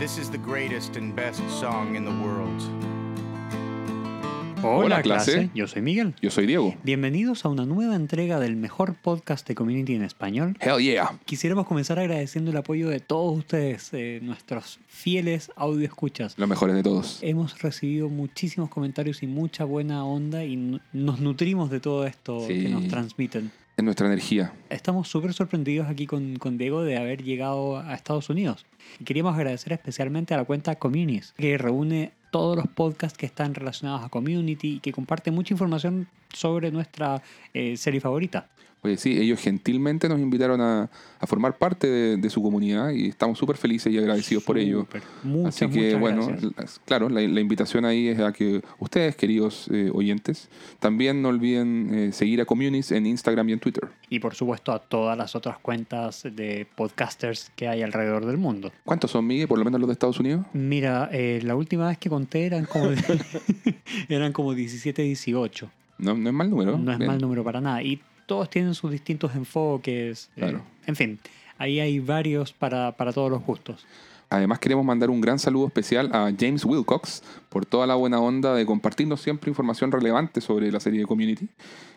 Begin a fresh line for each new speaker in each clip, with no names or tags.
This is the greatest and best song in the world.
Hola,
Hola,
clase.
clase.
yo soy Miguel.
Yo soy Diego.
Bienvenidos a una nueva entrega del mejor podcast de community en español.
Hell yeah.
Quisiéramos comenzar agradeciendo el apoyo de todos ustedes, eh, nuestros fieles audio escuchas.
Los mejores de todos.
Hemos recibido muchísimos comentarios y mucha buena onda y nos nutrimos de todo esto
Sí.
que nos transmiten.
Es nuestra energía.
Estamos súper sorprendidos aquí con, con Diego de haber llegado a Estados Unidos. Y queríamos agradecer especialmente a la cuenta Communities, que reúne todos los podcasts que están relacionados a community y que comparte mucha información sobre nuestra eh, serie favorita.
Oye, sí, ellos gentilmente nos invitaron a, a formar parte de, de su comunidad y estamos súper felices y agradecidos por ello.
Muchas,
Así que, bueno,
gracias.
claro, la, la invitación ahí es a que ustedes, queridos eh, oyentes, también no olviden eh, seguir a Communis en Instagram y en Twitter.
Y por supuesto a todas las otras cuentas de podcasters que hay alrededor del mundo.
¿Cuántos son, Miguel? Por lo menos los de Estados Unidos.
Mira, eh, la última vez que conté eran como, eran como 17, 18.
No, no es mal número.
No es
Bien.
mal número para nada. Y todos tienen sus distintos enfoques. eh,
Claro.
en fin, ahí hay varios para, para todos los gustos.
Además queremos mandar un gran saludo especial a James Wilcox por toda la buena onda de compartirnos siempre información relevante sobre la serie de Community.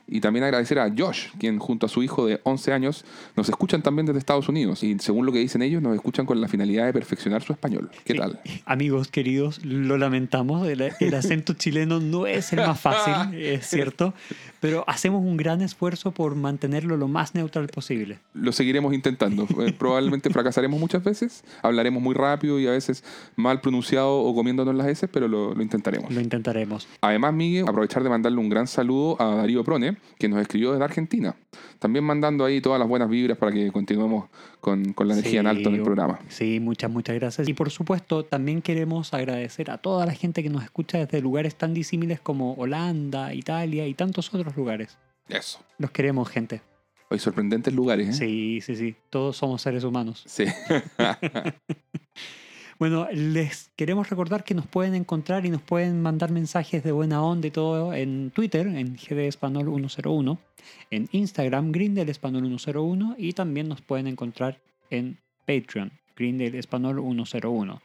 Y también agradecer a Josh, quien junto a su hijo de 11 años nos escuchan también desde Estados Unidos. Y según lo que dicen ellos, nos escuchan con la finalidad de perfeccionar su español. ¿Qué tal?
Amigos queridos, lo lamentamos. El, el acento chileno no es el más fácil, es cierto. Pero hacemos un gran esfuerzo por mantenerlo lo más neutral posible.
Lo seguiremos intentando. Eh, Probablemente fracasaremos muchas veces, hablaremos muy rápido y a veces mal pronunciado o comiéndonos las S, pero lo, lo intentaremos.
Lo intentaremos.
Además, Miguel, aprovechar de mandarle un gran saludo a Darío Prone, que nos escribió desde Argentina. También mandando ahí todas las buenas vibras para que continuemos con, con la energía en alto en el programa.
Sí, muchas, muchas gracias. Y por supuesto, también queremos agradecer a toda la gente que nos escucha desde lugares tan disímiles como Holanda, Italia y tantos otros lugares.
Eso.
Los queremos, gente.
Hay sorprendentes lugares, ¿eh?
Sí, sí, sí. Todos somos seres humanos.
Sí.
Bueno, les queremos recordar que nos pueden encontrar y nos pueden mandar mensajes de buena onda y todo en Twitter, en GD Español 101, en Instagram, Grindel Español 101 y también nos pueden encontrar en Patreon, Grindel Español 101.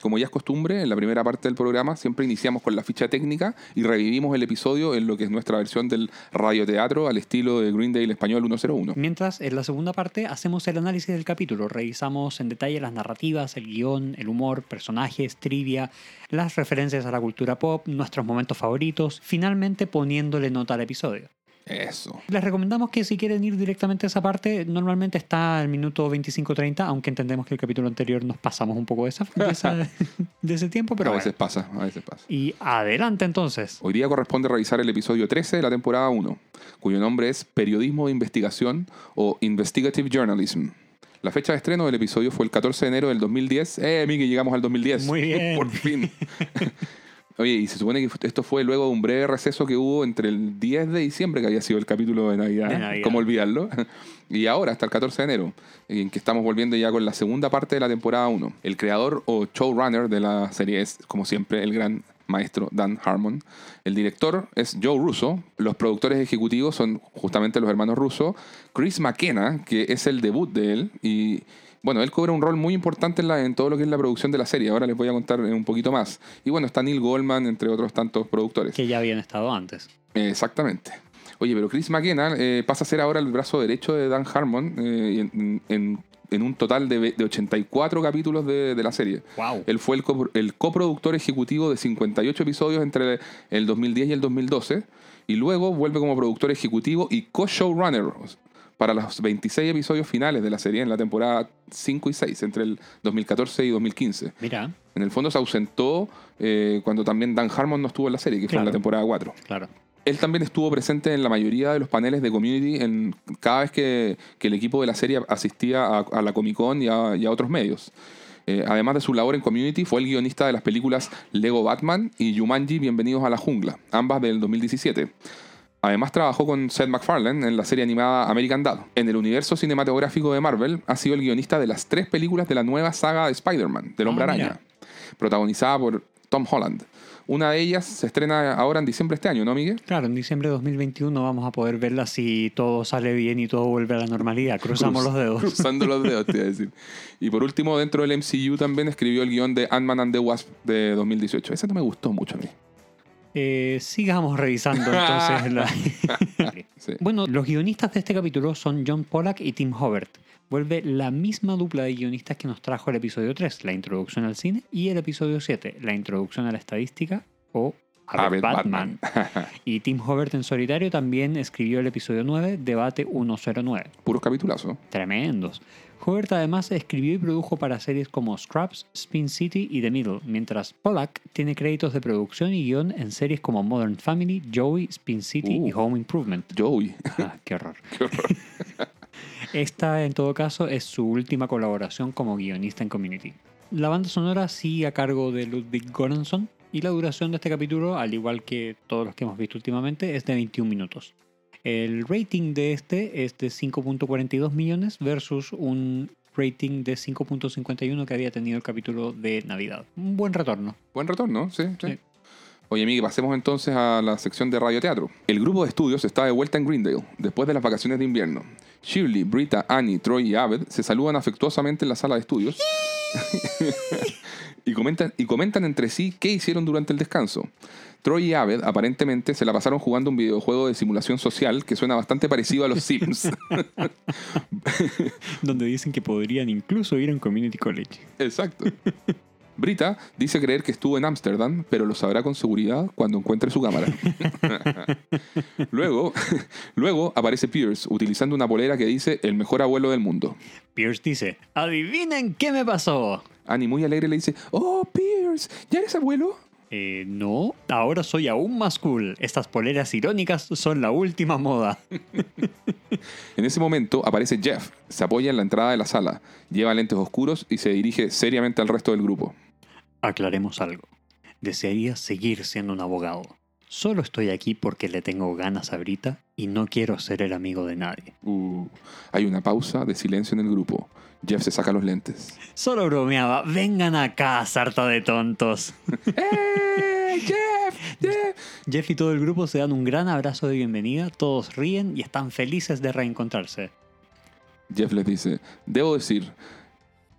Como ya es costumbre, en la primera parte del programa siempre iniciamos con la ficha técnica y revivimos el episodio en lo que es nuestra versión del radioteatro al estilo de Green Day Español 101.
Mientras en la segunda parte hacemos el análisis del capítulo, revisamos en detalle las narrativas, el guion, el humor, personajes, trivia, las referencias a la cultura pop, nuestros momentos favoritos, finalmente poniéndole nota al episodio.
Eso.
Les recomendamos que si quieren ir directamente a esa parte, normalmente está al minuto 25-30, aunque entendemos que el capítulo anterior nos pasamos un poco de, esa, de, esa- de ese tiempo, pero
a
bueno.
veces pasa, a veces pasa.
Y adelante entonces.
Hoy día corresponde revisar el episodio 13 de la temporada 1, cuyo nombre es Periodismo de Investigación o Investigative Journalism. La fecha de estreno del episodio fue el 14 de enero del 2010. ¡Eh, Miki! Llegamos al 2010.
Muy bien.
Por fin. Oye, y se supone que esto fue luego de un breve receso que hubo entre el 10 de diciembre, que había sido el capítulo de Navidad.
De Navidad.
¿Cómo olvidarlo? Y ahora, hasta el 14 de enero, en que estamos volviendo ya con la segunda parte de la temporada 1. El creador o showrunner de la serie es, como siempre, el gran maestro Dan Harmon. El director es Joe Russo. Los productores ejecutivos son justamente los hermanos Russo. Chris McKenna, que es el debut de él. Y bueno, él cobra un rol muy importante en, la- en todo lo que es la producción de la serie. Ahora les voy a contar un poquito más. Y bueno, está Neil Goldman, entre otros tantos productores.
Que ya habían estado antes.
Eh, Exactamente. Oye, pero Chris McKenna eh, pasa a ser ahora el brazo derecho de Dan Harmon eh, en, en- en un total de, ve- de 84 capítulos de, de la serie.
¡Wow!
Él fue el, co- el coproductor ejecutivo de 58 episodios entre el 2010 y el 2012 y luego vuelve como productor ejecutivo y co-showrunner para los 26 episodios finales de la serie en la temporada 5 y 6, entre el 2014 y 2015.
Mira,
En el fondo se ausentó eh, cuando también Dan Harmon no estuvo en la serie, que fue en la temporada 4.
claro.
Él también estuvo presente en la mayoría de los paneles de community en cada vez que, que el equipo de la serie asistía a, a la Comic Con y a, y a otros medios. Eh, además de su labor en community, fue el guionista de las películas Lego Batman y Jumanji Bienvenidos a la Jungla, ambas del 2017. Además trabajó con Seth MacFarlane en la serie animada American Dad. En el universo cinematográfico de Marvel ha sido el guionista de las tres películas de la nueva saga de Spider-Man, del Hombre
Ah,
Araña protagonizada por Tom Holland. Una de ellas se estrena ahora en diciembre de este año, ¿no, Miguel?
Claro, en diciembre de 2021 vamos a poder verla si todo sale bien y todo vuelve a la normalidad. Cruzamos
Cruz-
los dedos.
Cruzando los dedos, te iba a decir. Y por último, dentro del MCU también escribió el guion de Ant-Man and the Wasp de 2018. Ese no me gustó mucho a mí.
Eh, sigamos revisando entonces. la-
Sí.
bueno, los guionistas de este capítulo son John Pollack y Tim Hobart. Vuelve la misma dupla de guionistas que nos trajo el episodio 3, la introducción al cine, y el episodio 7, la introducción a la estadística o Abed
Abed
Batman. y Tim Hobart en solitario también escribió el episodio 9, Debate 109.
Puros capitulazos.
Tremendos. Hobart además escribió y produjo para series como Scraps, Spin City y The Middle, mientras Pollack tiene créditos de producción y guion en series como Modern Family, Joey, Spin City y
Uh.
Home Improvement.
Joey.
Ah, qué horror. Esta, en todo caso, es su última colaboración como guionista en Community. La banda sonora sigue a cargo de Ludwig Göransson y la duración de este capítulo, al igual que todos los que hemos visto últimamente, es de 21 minutos. El rating de este es de 5.42 millones versus un rating de 5.51 que había tenido el capítulo de Navidad. Un buen retorno.
Buen retorno, sí, sí.
Sí.
Oye, Miguel, pasemos entonces a la sección de radioteatro. El grupo de estudios está de vuelta en Greendale, después de las vacaciones de invierno. Shirley, Brita, Annie, Troy y Abed se saludan afectuosamente en la sala de estudios y, comentan, y comentan entre sí qué hicieron durante el descanso. Troy y Abed aparentemente se la pasaron jugando un videojuego de simulación social que suena bastante parecido a los Sims.
Donde dicen que podrían incluso ir a un community college.
Exacto. Brita dice creer que estuvo en Ámsterdam, pero lo sabrá con seguridad cuando encuentre su cámara. luego, luego aparece Pierce utilizando una polera que dice el mejor abuelo del mundo.
Pierce dice, adivinen qué me pasó.
Annie muy alegre le dice, oh Pierce, ¿ya eres abuelo?
Eh, no, ahora soy aún más cool. Estas poleras irónicas son la última moda.
En ese momento aparece Jeff, se apoya en la entrada de la sala, lleva lentes oscuros y se dirige seriamente al resto del grupo.
Aclaremos algo. Desearía seguir siendo un abogado. Solo estoy aquí porque le tengo ganas a Brita y no quiero ser el amigo de nadie.
Uh, hay una pausa de silencio en el grupo. Jeff se saca los lentes.
Solo bromeaba, vengan acá, sarta de tontos.
¡Eh, Jeff! ¡Jeff!
Jeff y todo el grupo se dan un gran abrazo de bienvenida, todos ríen y están felices de reencontrarse.
Jeff les dice, debo decir,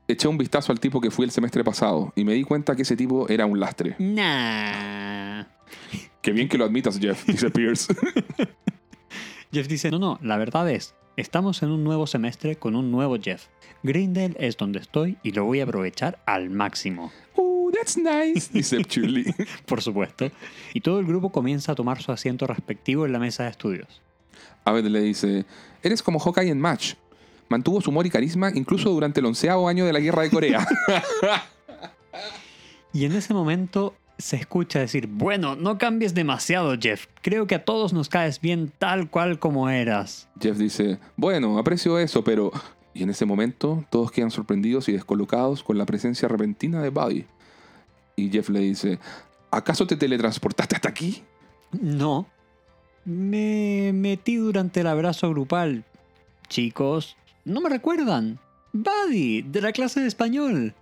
eché un vistazo al tipo que fui el semestre pasado y me di cuenta que ese tipo era un lastre.
Nah.
Qué bien que lo admitas, Jeff, dice Pierce.
Jeff dice, no, no, la verdad es, estamos en un nuevo semestre con un nuevo Jeff. Greendale es donde estoy y lo voy a aprovechar al máximo,
uh, that's nice, dice Shirley.
por supuesto. Y todo el grupo comienza a tomar su asiento respectivo en la mesa de estudios.
Abed le dice, eres como Hawkeye en Match. Mantuvo su humor y carisma incluso durante el onceavo año de la guerra de Corea.
Y en ese momento se escucha decir, bueno, no cambies demasiado Jeff, creo que a todos nos caes bien tal cual como eras.
Jeff dice, bueno, aprecio eso, pero... Y en ese momento todos quedan sorprendidos y descolocados con la presencia repentina de Buddy. Y Jeff le dice, ¿acaso te teletransportaste hasta aquí?
No. Me metí durante el abrazo grupal. Chicos, ¿no me recuerdan? Buddy, de la clase de español.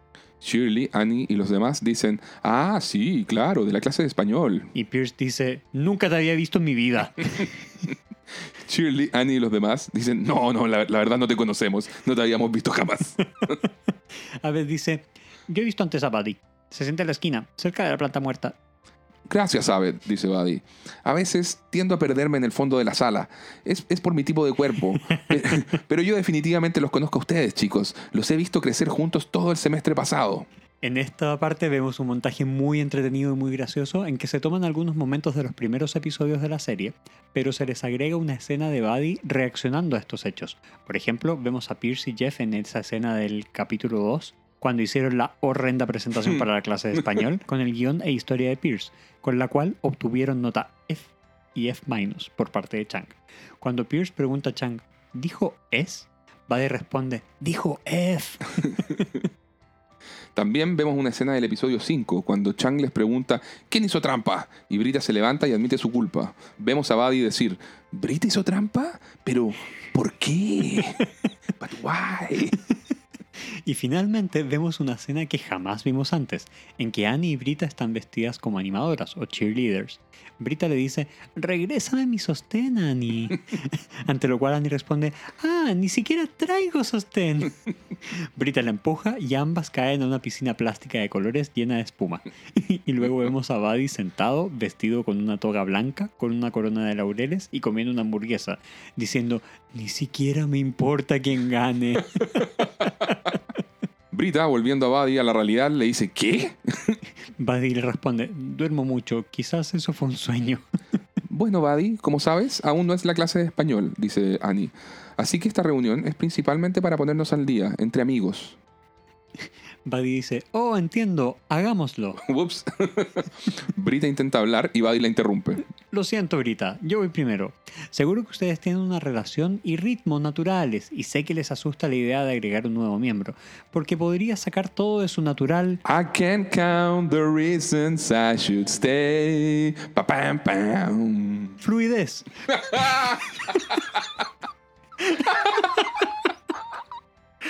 Shirley, Annie y los demás dicen, ah, sí, claro, de la clase de español.
Y Pierce dice, nunca te había visto en mi vida.
Shirley, Annie y los demás dicen, no, no, la, la verdad no te conocemos, no te habíamos visto jamás.
A dice, yo he visto antes a Buddy. Se sienta en la esquina, cerca de la planta muerta.
Gracias, Abed, dice Buddy. A veces tiendo a perderme en el fondo de la sala. Es, es por mi tipo de cuerpo. Pe- Pero yo definitivamente los conozco a ustedes, chicos. Los he visto crecer juntos todo el semestre pasado.
En esta parte vemos un montaje muy entretenido y muy gracioso en que se toman algunos momentos de los primeros episodios de la serie, pero se les agrega una escena de Buddy reaccionando a estos hechos. Por ejemplo, vemos a Pierce y Jeff en esa escena del capítulo 2, cuando hicieron la horrenda presentación para la clase de español con el guion e historia de Pierce, con la cual obtuvieron nota F y F- por parte de Chang. Cuando Pierce pregunta a Chang, ¿dijo es? Buddy responde, dijo F.
También vemos una escena del episodio 5, cuando Chang les pregunta ¿Quién hizo trampa? Y Brita se levanta y admite su culpa. Vemos a Buddy decir ¿Brita hizo trampa? Pero, ¿por qué? But why?
Y finalmente vemos una escena que jamás vimos antes, en que Annie y Brita están vestidas como animadoras o cheerleaders. Brita le dice, regrésame mi sostén, Annie. Ante lo cual Annie responde, ah, ni siquiera traigo sostén. Brita la empuja y ambas caen a una piscina plástica de colores llena de espuma. y luego vemos a Buddy sentado, vestido con una toga blanca, con una corona de laureles y comiendo una hamburguesa, diciendo, ni siquiera me importa quién gane.
Brita, volviendo a Buddy a la realidad, le dice, ¿qué?
Buddy le responde, duermo mucho, quizás eso fue un sueño.
Bueno, Buddy, como sabes, aún no es la clase de español, dice Annie. Así que esta reunión es principalmente para ponernos al día, entre amigos.
Buddy dice, oh, entiendo, hagámoslo.
Ups. Brita intenta hablar y Buddy la interrumpe.
Lo siento, Brita, yo voy primero. Seguro que ustedes tienen una relación y ritmo naturales, y sé que les asusta la idea de agregar un nuevo miembro, porque podría sacar todo de su natural
I can't count the reasons I should stay. Pa pam pam.
fluidez.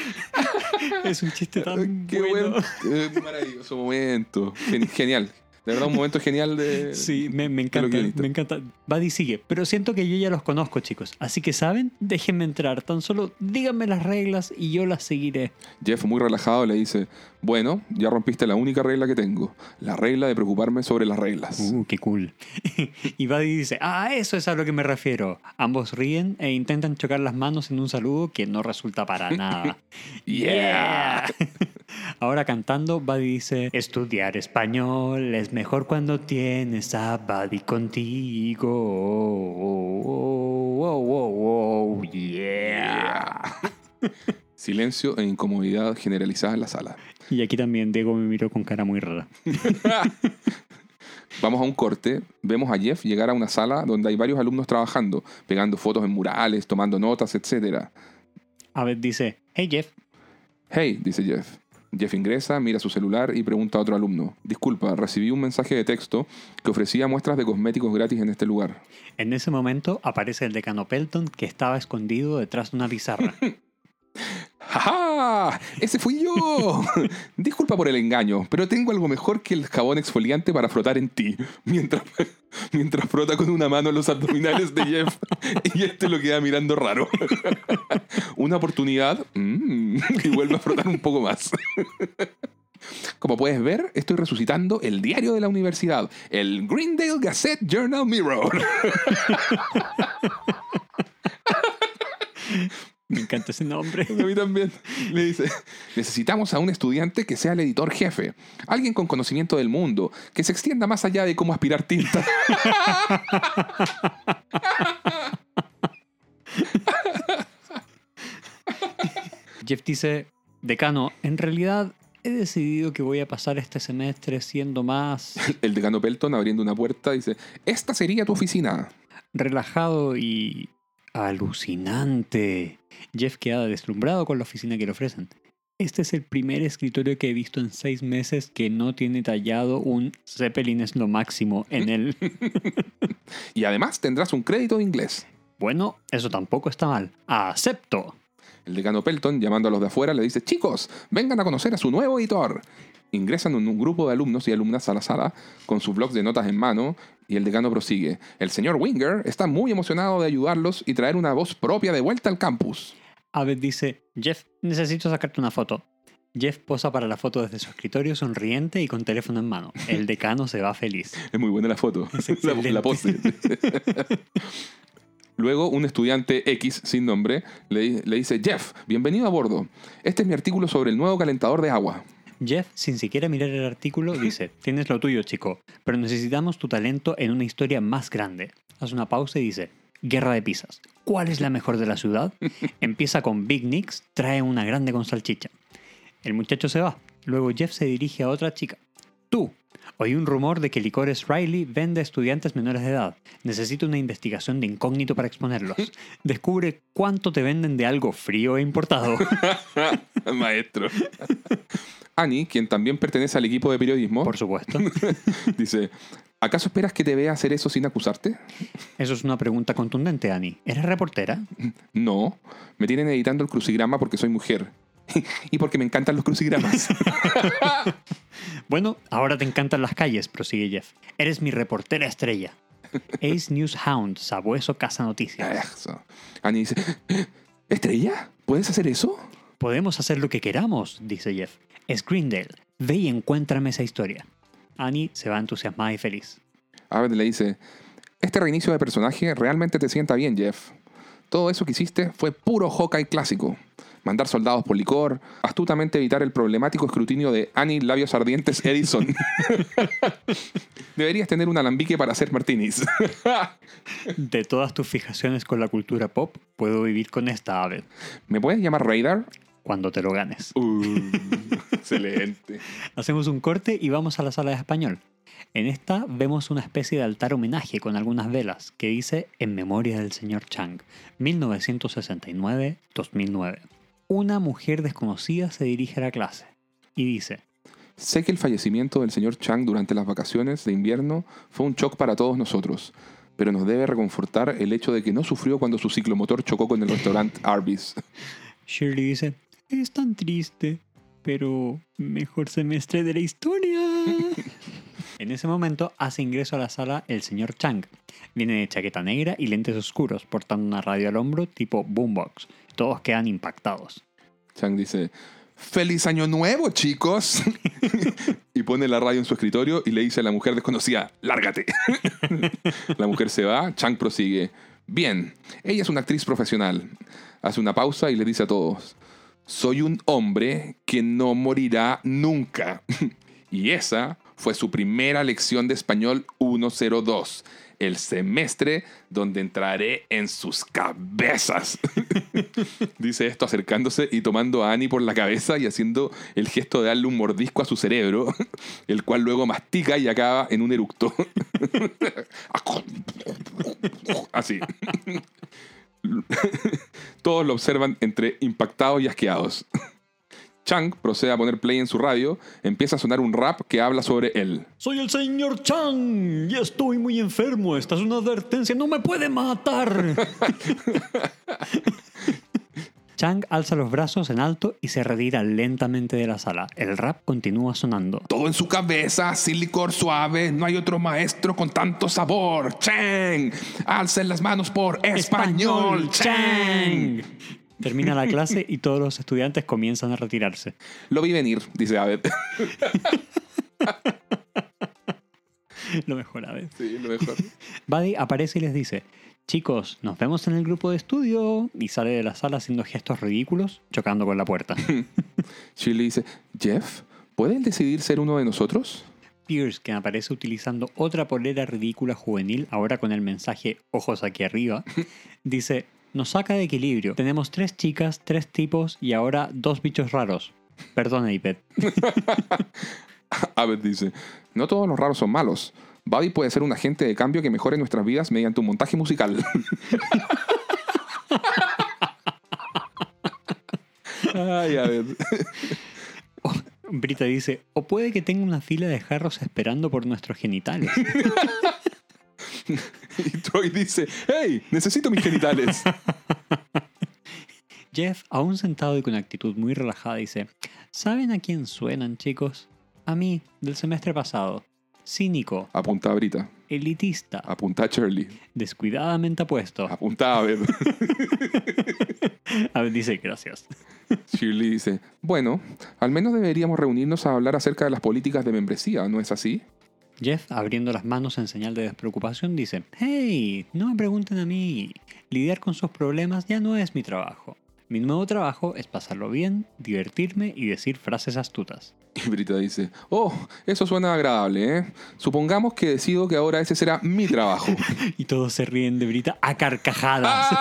es un chiste tan
Qué
bueno.
buen, eh, maravilloso momento. Gen- Genial. De verdad, un momento genial de.
Sí, me, me encanta, me encanta. Buddy sigue, pero siento que yo ya los conozco, chicos. Así que, ¿saben? Déjenme entrar. Tan solo díganme las reglas y yo las seguiré.
Jeff, muy relajado, le dice: Bueno, ya rompiste la única regla que tengo. La regla de preocuparme sobre las reglas.
Uh, qué cool. y Buddy dice, ah, eso es a lo que me refiero. Ambos ríen e intentan chocar las manos en un saludo que no resulta para nada.
Yeah.
Ahora cantando, Buddy dice, estudiar español es mejor cuando tienes a Buddy contigo. Oh, oh, oh, oh, yeah.
Silencio e incomodidad generalizada en la sala.
Y aquí también Diego me miró con cara muy rara.
Vamos a un corte. Vemos a Jeff llegar a una sala donde hay varios alumnos trabajando, pegando fotos en murales, tomando notas, etc.
Abed dice, hey Jeff,
Hey, dice Jeff. Jeff ingresa, mira su celular y pregunta a otro alumno. Disculpa, recibí un mensaje de texto que ofrecía muestras de cosméticos gratis en este lugar.
En ese momento aparece el decano Pelton que estaba escondido detrás de una pizarra.
¡Ja! ¡Ese fui yo! Disculpa por el engaño, pero tengo algo mejor que el jabón exfoliante para frotar en ti. Mientras, mientras frota con una mano los abdominales de Jeff y este lo queda mirando raro. Una oportunidad mm, y vuelve a frotar un poco más. Como puedes ver, estoy resucitando el diario de la universidad, el Greendale Gazette Journal Mirror.
Me encanta ese nombre.
A mí también. Le dice, necesitamos a un estudiante que sea el editor jefe. Alguien con conocimiento del mundo, que se extienda más allá de cómo aspirar tinta.
Jeff dice, decano, en realidad he decidido que voy a pasar este semestre siendo más
El decano Pelton abriendo una puerta dice, esta sería tu oficina.
relajado y alucinante. Jeff queda deslumbrado con la oficina que le ofrecen. Este es el primer escritorio que he visto en seis meses que no tiene tallado un Zeppelin es lo máximo en él.
Y además tendrás un crédito de inglés.
bueno, eso tampoco está mal. ¡Acepto!
El decano Pelton, llamando a los de afuera, le dice, chicos, vengan a conocer a su nuevo editor. Ingresan en un grupo de alumnos y alumnas a la sala con sus blocs de notas en mano y el decano prosigue. El señor Winger está muy emocionado de ayudarlos y traer una voz propia de vuelta al campus.
Abed dice, Jeff, necesito sacarte una foto. Jeff posa para la foto desde su escritorio sonriente y con teléfono en mano. El decano se va feliz.
Es muy buena la foto, la, pose. Luego, un estudiante X sin nombre le dice, Jeff, bienvenido a bordo. Este es mi artículo sobre el nuevo calentador de agua.
Jeff, sin siquiera mirar el artículo, dice, tienes lo tuyo, chico, pero necesitamos tu talento en una historia más grande. Hace una pausa y dice, Guerra de pizzas. ¿Cuál es la mejor de la ciudad? Empieza con Big Nicks, trae una grande con salchicha. El muchacho se va. Luego Jeff se dirige a otra chica. Tú. Oí un rumor de que Licores Riley vende a estudiantes menores de edad. Necesito una investigación de incógnito para exponerlos. Descubre cuánto te venden de algo frío e importado.
Maestro. Annie, quien también pertenece al equipo de periodismo,
Por supuesto.
dice, ¿acaso esperas que te vea hacer eso sin acusarte?
Eso es una pregunta contundente, Annie. ¿Eres reportera?
No, me tienen editando el crucigrama porque soy mujer. y porque me encantan los crucigramas.
Bueno, ahora te encantan las calles, prosigue Jeff. Eres mi reportera estrella. Ace News Hound, sabueso casa noticias.
Eso. Annie dice, ¿Estrella? ¿Puedes hacer eso?
Podemos hacer lo que queramos, dice Jeff. Es Greendale. Ve y encuéntrame esa historia. Annie se va entusiasmada y feliz.
Abed le dice, este reinicio de personaje realmente te sienta bien, Jeff. Todo eso que hiciste fue puro Hawkeye clásico. Mandar soldados por licor, astutamente evitar el problemático escrutinio de Annie Labios Ardientes Edison. Deberías tener un alambique para hacer martinis.
De todas tus fijaciones con la cultura pop, puedo vivir con esta ave.
¿Me puedes llamar Radar?
Cuando te lo ganes.
Uh, excelente.
Hacemos un corte y vamos a la sala de español. En esta vemos una especie de altar homenaje con algunas velas que dice En memoria del señor Chang, 1969-2009. Una mujer desconocida se dirige a la clase y dice,
Sé que el fallecimiento del señor Chang durante las vacaciones de invierno fue un shock para todos nosotros, pero nos debe reconfortar el hecho de que no sufrió cuando su ciclomotor chocó con el restaurante Arby's.
Shirley dice, es tan triste, pero mejor semestre de la historia. en ese momento hace ingreso a la sala el señor Chang. Viene de chaqueta negra y lentes oscuros, portando una radio al hombro tipo boombox. Todos quedan impactados.
Chang dice, ¡Feliz año nuevo, chicos! y pone la radio en su escritorio y le dice a la mujer desconocida, ¡lárgate! la mujer se va, Chang prosigue, Bien, ella es una actriz profesional. Hace una pausa y le dice a todos, soy un hombre que no morirá nunca. y esa fue su primera lección de español 102, el semestre donde entraré en sus cabezas. Dice esto acercándose y tomando a Annie por la cabeza y haciendo el gesto de darle un mordisco a su cerebro, el cual luego mastica y acaba en un eructo. Así. Todos lo observan entre impactados y asqueados. Chang procede a poner play en su radio, empieza a sonar un rap que habla sobre él.
Soy el señor Chang y estoy muy enfermo. Esta es una advertencia, no me puede matar. Chang alza los brazos en alto y se retira lentamente de la sala. El rap continúa sonando.
Todo en su cabeza, sin licor suave, no hay otro maestro con tanto sabor. Chang, alcen las manos por español. Chang.
Termina la clase y todos los estudiantes comienzan a retirarse.
Lo vi venir, dice Abed.
Lo mejor, a ver.
Sí, lo mejor.
Buddy aparece y les dice, chicos, nos vemos en el grupo de estudio y sale de la sala haciendo gestos ridículos, chocando con la puerta.
Shirley dice, Jeff, ¿puede él decidir ser uno de nosotros?
Pierce, que aparece utilizando otra polera ridícula juvenil, ahora con el mensaje ojos aquí arriba, dice, nos saca de equilibrio. Tenemos tres chicas, tres tipos y ahora dos bichos raros. Perdona, Ipet.
Abed dice, no todos los raros son malos. Buddy puede ser un agente de cambio que mejore nuestras vidas mediante un montaje musical. Ay, Abed.
Brita dice, o puede que tenga una fila de jarros esperando por nuestros genitales.
Y Troy dice, hey, necesito mis genitales.
Jeff, aún sentado y con actitud muy relajada, dice, ¿saben a quién suenan, chicos? A mí, del semestre pasado. Cínico,
Apunta a Brita.
elitista,
Apunta a Shirley.
descuidadamente apuesto.
Apunta a Abed.
A ver, dice, gracias.
Shirley dice, bueno, al menos deberíamos reunirnos a hablar acerca de las políticas de membresía, ¿no es así?
Jeff, abriendo las manos en señal de despreocupación, dice, hey, no me pregunten a mí. Lidiar con sus problemas ya no es mi trabajo. Mi nuevo trabajo es pasarlo bien, divertirme y decir frases astutas.
Y Brita dice, oh, eso suena agradable, ¿eh? Supongamos que decido que ahora ese será mi trabajo.
Y todos se ríen de Brita a carcajadas.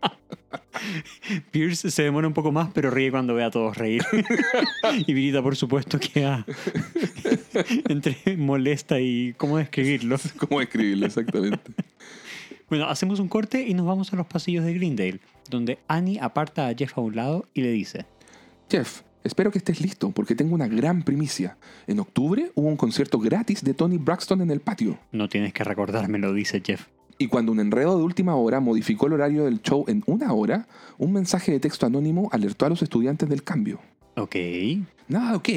Pierce se demora un poco más, pero ríe cuando ve a todos reír. y Brita, por supuesto, queda entre molesta y cómo describirlo.
¿Cómo escribirlo exactamente?
Bueno, hacemos un corte y nos vamos a los pasillos de Greendale, donde Annie aparta a Jeff a un lado y le dice,
Jeff, espero que estés listo porque tengo una gran primicia. En octubre hubo un concierto gratis de Tony Braxton en el patio.
no tienes que recordármelo, dice Jeff.
Y cuando un enredo de última hora modificó el horario del show en una hora, un mensaje de texto anónimo alertó a los estudiantes del cambio.
Ok.
Nada, ok,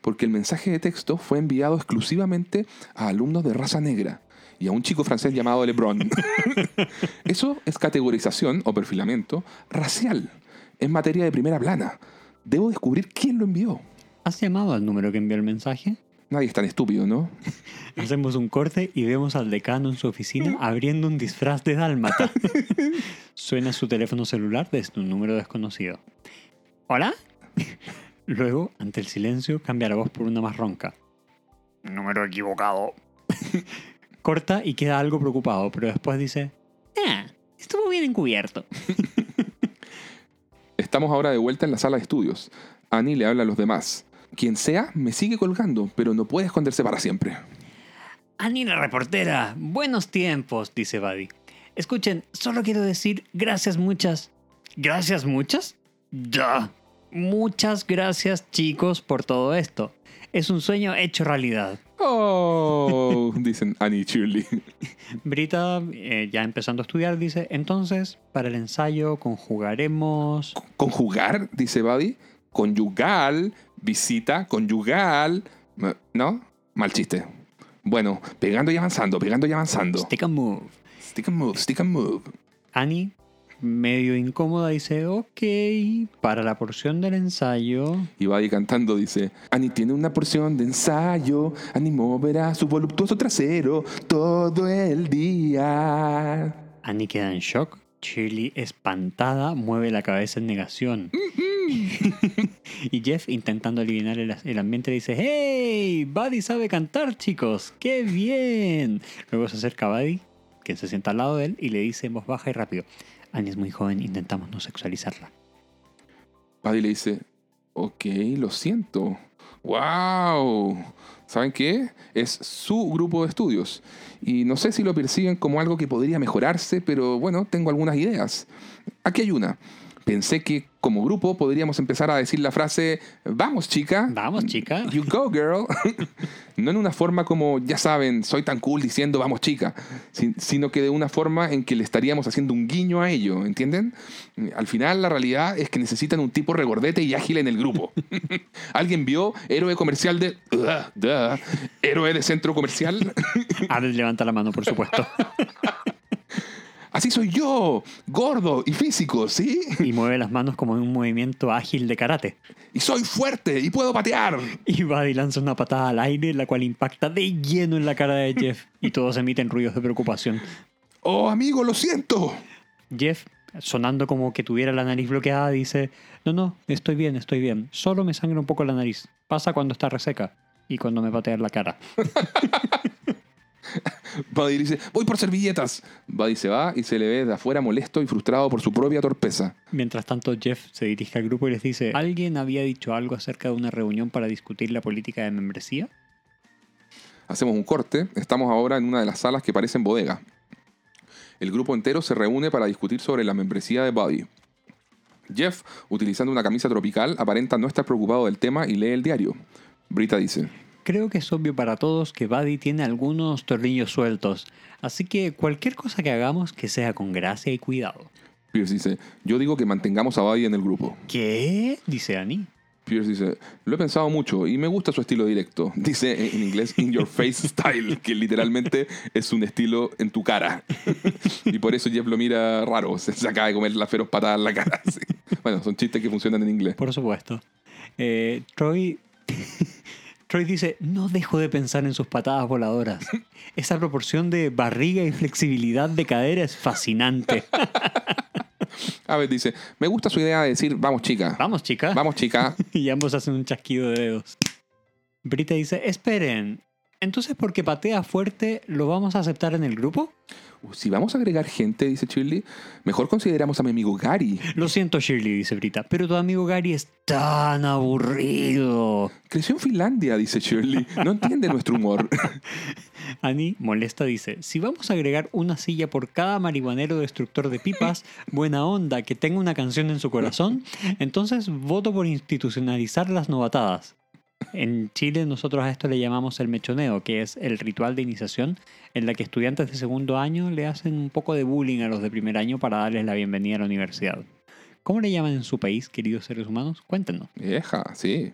porque el mensaje de texto fue enviado exclusivamente a alumnos de raza negra y a un chico francés llamado Lebron. Eso es categorización o perfilamiento racial en materia de primera plana. Debo descubrir quién lo envió.
¿Has llamado al número que envió el mensaje?
Nadie es tan estúpido, ¿no?
Hacemos un corte y vemos al decano en su oficina abriendo un disfraz de dálmata. Suena su teléfono celular desde un número desconocido. ¿Hola? Luego, ante el silencio, cambia la voz por una más ronca. Número equivocado. Corta y queda algo preocupado, pero después dice, ah, estuvo bien encubierto.
Estamos ahora de vuelta en la sala de estudios. Annie le habla a los demás. Quien sea, me sigue colgando, pero no puede esconderse para siempre.
Annie la reportera, buenos tiempos, dice Buddy. Escuchen, solo quiero decir gracias muchas. ¿Gracias muchas? Ya. Muchas gracias chicos por todo esto. Es un sueño hecho realidad.
Oh, dicen Annie y Shirley.
Brita, eh, ya empezando a estudiar, dice, entonces, para el ensayo conjugaremos...
Conjugar, dice Buddy. Conyugal, visita, conyugal. ¿No? Mal chiste. Bueno, pegando y avanzando, pegando y avanzando.
Stick and move.
Stick and move, stick and move.
Annie, medio incómoda, dice, ok, para la porción del ensayo...
Y Buddy cantando dice, Annie tiene una porción de ensayo, Annie moverá su voluptuoso trasero todo el día.
Annie queda en shock. Shirley, espantada, mueve la cabeza en negación. y Jeff, intentando aliviar el, ambiente, dice: ¡Hey! Buddy sabe cantar, chicos. ¡Qué bien! Luego se acerca a Buddy, quien se sienta al lado de él, y le dice en voz baja y rápido: Annie es muy joven, intentamos no sexualizarla.
Buddy le dice: Ok, lo siento. ¡Wow! ¿Saben qué? Es su grupo de estudios. Y no sé si lo perciben como algo que podría mejorarse, pero bueno, tengo algunas ideas. Aquí hay una. Pensé que como grupo podríamos empezar a decir la frase, vamos chica.
Vamos, chica.
You go, girl. no en una forma como, ya saben, soy tan cool diciendo vamos chica, si- sino que de una forma en que le estaríamos haciendo un guiño a ello, ¿entienden? Al final la realidad es que necesitan un tipo regordete y ágil en el grupo. ¿Alguien vio héroe comercial de... Héroe de centro comercial?
Abel levanta la mano, por supuesto.
Así soy yo, gordo y físico, ¿sí?
y mueve las manos como en un movimiento ágil de karate.
Y soy fuerte y puedo patear.
Y Buddy lanza una patada al aire, la cual impacta de lleno en la cara de Jeff. Y todos emiten ruidos de preocupación.
Oh, amigo, lo siento.
Jeff, sonando como que tuviera la nariz bloqueada, dice: No, no, estoy bien, estoy bien. Solo me sangra un poco la nariz. Pasa cuando está reseca y cuando me patea en la cara.
Buddy dice, voy por servilletas. Buddy se va y se le ve de afuera molesto y frustrado por su propia torpeza.
Mientras tanto, Jeff se dirige al grupo y les dice: ¿Alguien había dicho algo acerca de una reunión para discutir la política de membresía?
Hacemos un corte. Estamos ahora en una de las salas que parecen bodega. El grupo entero se reúne para discutir sobre la membresía de Buddy. Jeff, utilizando una camisa tropical, aparenta no estar preocupado del tema y lee el diario. Brita dice,
Creo que es obvio para todos que Buddy tiene algunos tornillos sueltos, así que cualquier cosa que hagamos que sea con gracia y cuidado.
Pierce dice, yo digo que mantengamos a Buddy en el grupo.
¿Qué? Dice Annie.
Pierce dice, lo he pensado mucho y me gusta su estilo directo. Dice en inglés, in your face style, que literalmente es un estilo en tu cara. y por eso Jeff lo mira raro, se, acaba de comer la feroz patada en la cara. sí. Bueno, son chistes que funcionan en inglés.
Por supuesto. Eh, Troy. Troy dice: No dejo de pensar en sus patadas voladoras. Esa proporción de barriga y flexibilidad de cadera es fascinante.
A ver, dice, me gusta su idea de decir, vamos chica,
Vamos, chica.
vamos chica.
Y ambos hacen un chasquido de dedos. Brita dice: Esperen. Entonces, porque patea fuerte, ¿lo vamos a aceptar en el grupo?
Si vamos a agregar gente, dice Shirley, mejor consideramos a mi amigo Gary.
Lo siento, Shirley, dice Brita, pero tu amigo Gary es tan aburrido.
Creció en Finlandia, dice Shirley. No entiende nuestro humor.
Annie, molesta, dice, si vamos a agregar una silla por cada marihuanero destructor de pipas, buena onda, que tenga una canción en su corazón, entonces voto por institucionalizar las novatadas. En Chile nosotros a esto le llamamos el mechoneo, que es el ritual de iniciación en la que estudiantes de segundo año le hacen un poco de bullying a los de primer año para darles la bienvenida a la universidad. ¿Cómo le llaman en su país, queridos seres humanos? Cuéntenos.
Vieja, sí.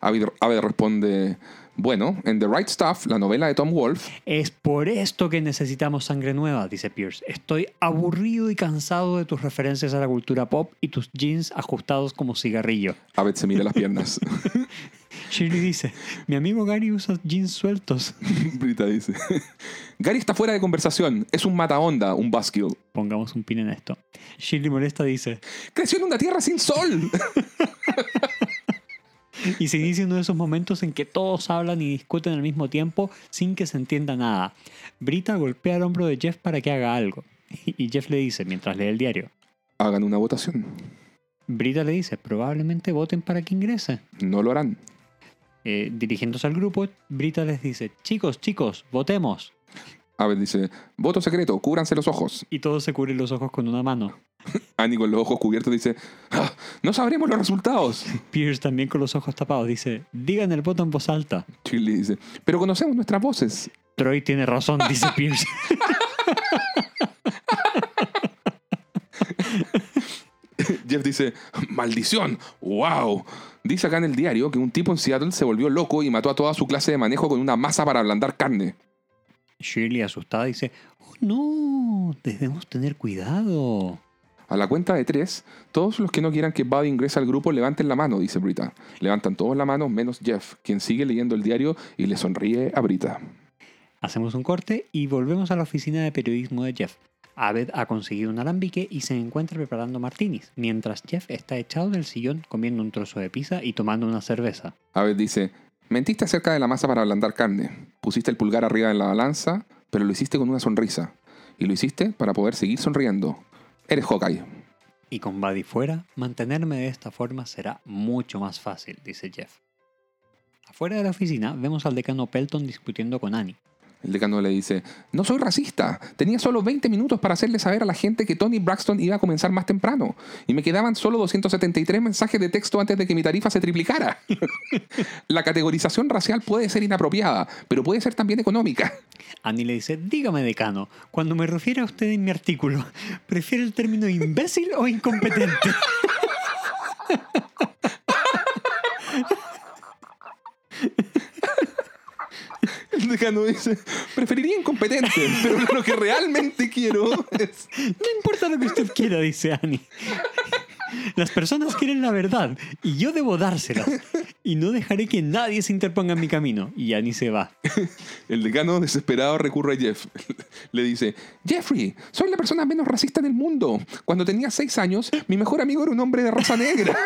Abed responde, bueno, en The Right Stuff, la novela de Tom Wolfe,
Es por esto que necesitamos sangre nueva, dice Pierce. Estoy aburrido y cansado de tus referencias a la cultura pop y tus jeans ajustados como cigarrillo.
Abed se mira las piernas.
Shirley dice, mi amigo Gary usa jeans sueltos.
Brita dice, Gary está fuera de conversación, es un mata onda, un buskill.
Pongamos un pin en esto. Shirley molesta dice,
Creció en una tierra sin sol.
y se inicia uno de esos momentos en que todos hablan y discuten al mismo tiempo sin que se entienda nada. Brita golpea el hombro de Jeff para que haga algo. Y Jeff le dice, mientras lee el diario,
Hagan una votación.
Brita le dice, probablemente voten para que ingrese.
No lo harán.
Eh, dirigiéndose al grupo, Brita les dice, chicos, chicos, votemos.
Abed dice, voto secreto, cúbranse los ojos.
Y todos se cubren los ojos con una mano.
Annie con los ojos cubiertos dice, "Ah, no sabremos los resultados.
Pierce también con los ojos tapados dice, digan el voto en voz alta.
Shirley dice, pero conocemos nuestras voces.
Troy tiene razón, dice Pierce.
Jeff dice, maldición, wow. Dice acá en el diario que un tipo en Seattle se volvió loco y mató a toda su clase de manejo con una masa para ablandar carne.
Shirley asustada dice, oh no, debemos tener cuidado.
A la cuenta de tres, todos los que no quieran que Buddy ingrese al grupo levanten la mano, dice Brita. Levantan todos la mano menos Jeff, quien sigue leyendo el diario y le sonríe a Brita.
Hacemos un corte y volvemos a la oficina de periodismo de Jeff. Abed ha conseguido un alambique y se encuentra preparando martinis, mientras Jeff está echado en el sillón comiendo un trozo de pizza y tomando una cerveza.
Abed dice, mentiste acerca de la masa para ablandar carne. Pusiste el pulgar arriba en la balanza, pero lo hiciste con una sonrisa. Y lo hiciste para poder seguir sonriendo. Eres Hawkeye.
Y con Buddy fuera, mantenerme de esta forma será mucho más fácil, dice Jeff. Afuera de la oficina vemos al decano Pelton discutiendo con Annie.
El decano le dice, no soy racista, tenía solo 20 minutos para hacerle saber a la gente que Tony Braxton iba a comenzar más temprano, y me quedaban solo 273 mensajes de texto antes de que mi tarifa se triplicara. la categorización racial puede ser inapropiada, pero puede ser también económica.
Annie le dice, dígame decano, cuando me refiero a usted en mi artículo, ¿prefiere el término imbécil o incompetente?
El decano dice, preferiría incompetente, pero lo que realmente quiero es...
No importa lo que usted quiera, dice Annie. Las personas quieren la verdad y yo debo dárselas. Y no dejaré que nadie se interponga en mi camino. Y Annie se va.
El decano desesperado recurre a Jeff. Le dice, Jeffrey, soy la persona menos racista del mundo. Cuando tenía seis años, mi mejor amigo era un hombre de raza negra.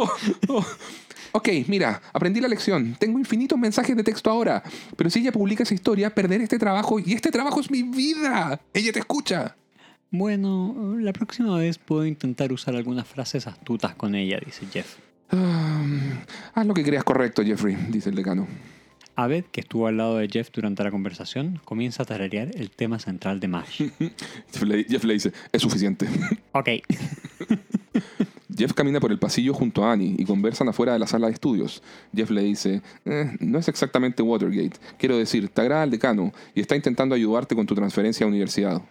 Oh, oh. Ok, mira, aprendí la lección. Tengo infinitos mensajes de texto ahora. Pero si ella publica esa historia, perderé este trabajo y este trabajo es mi vida. Ella te escucha.
Bueno, la próxima vez puedo intentar usar algunas frases astutas con ella, dice Jeff.
Ah, haz lo que creas correcto, Jeffrey, dice el decano.
Abed, que estuvo al lado de Jeff durante la conversación, comienza a tararear el tema central de MASH.
Jeff le, Jeff le dice, es suficiente.
Ok.
Jeff camina por el pasillo junto a Annie y conversan afuera de la sala de estudios. Jeff le dice, "Eh, no es exactamente Watergate. Quiero decir, te agrada el decano y está intentando ayudarte con tu transferencia a universidad.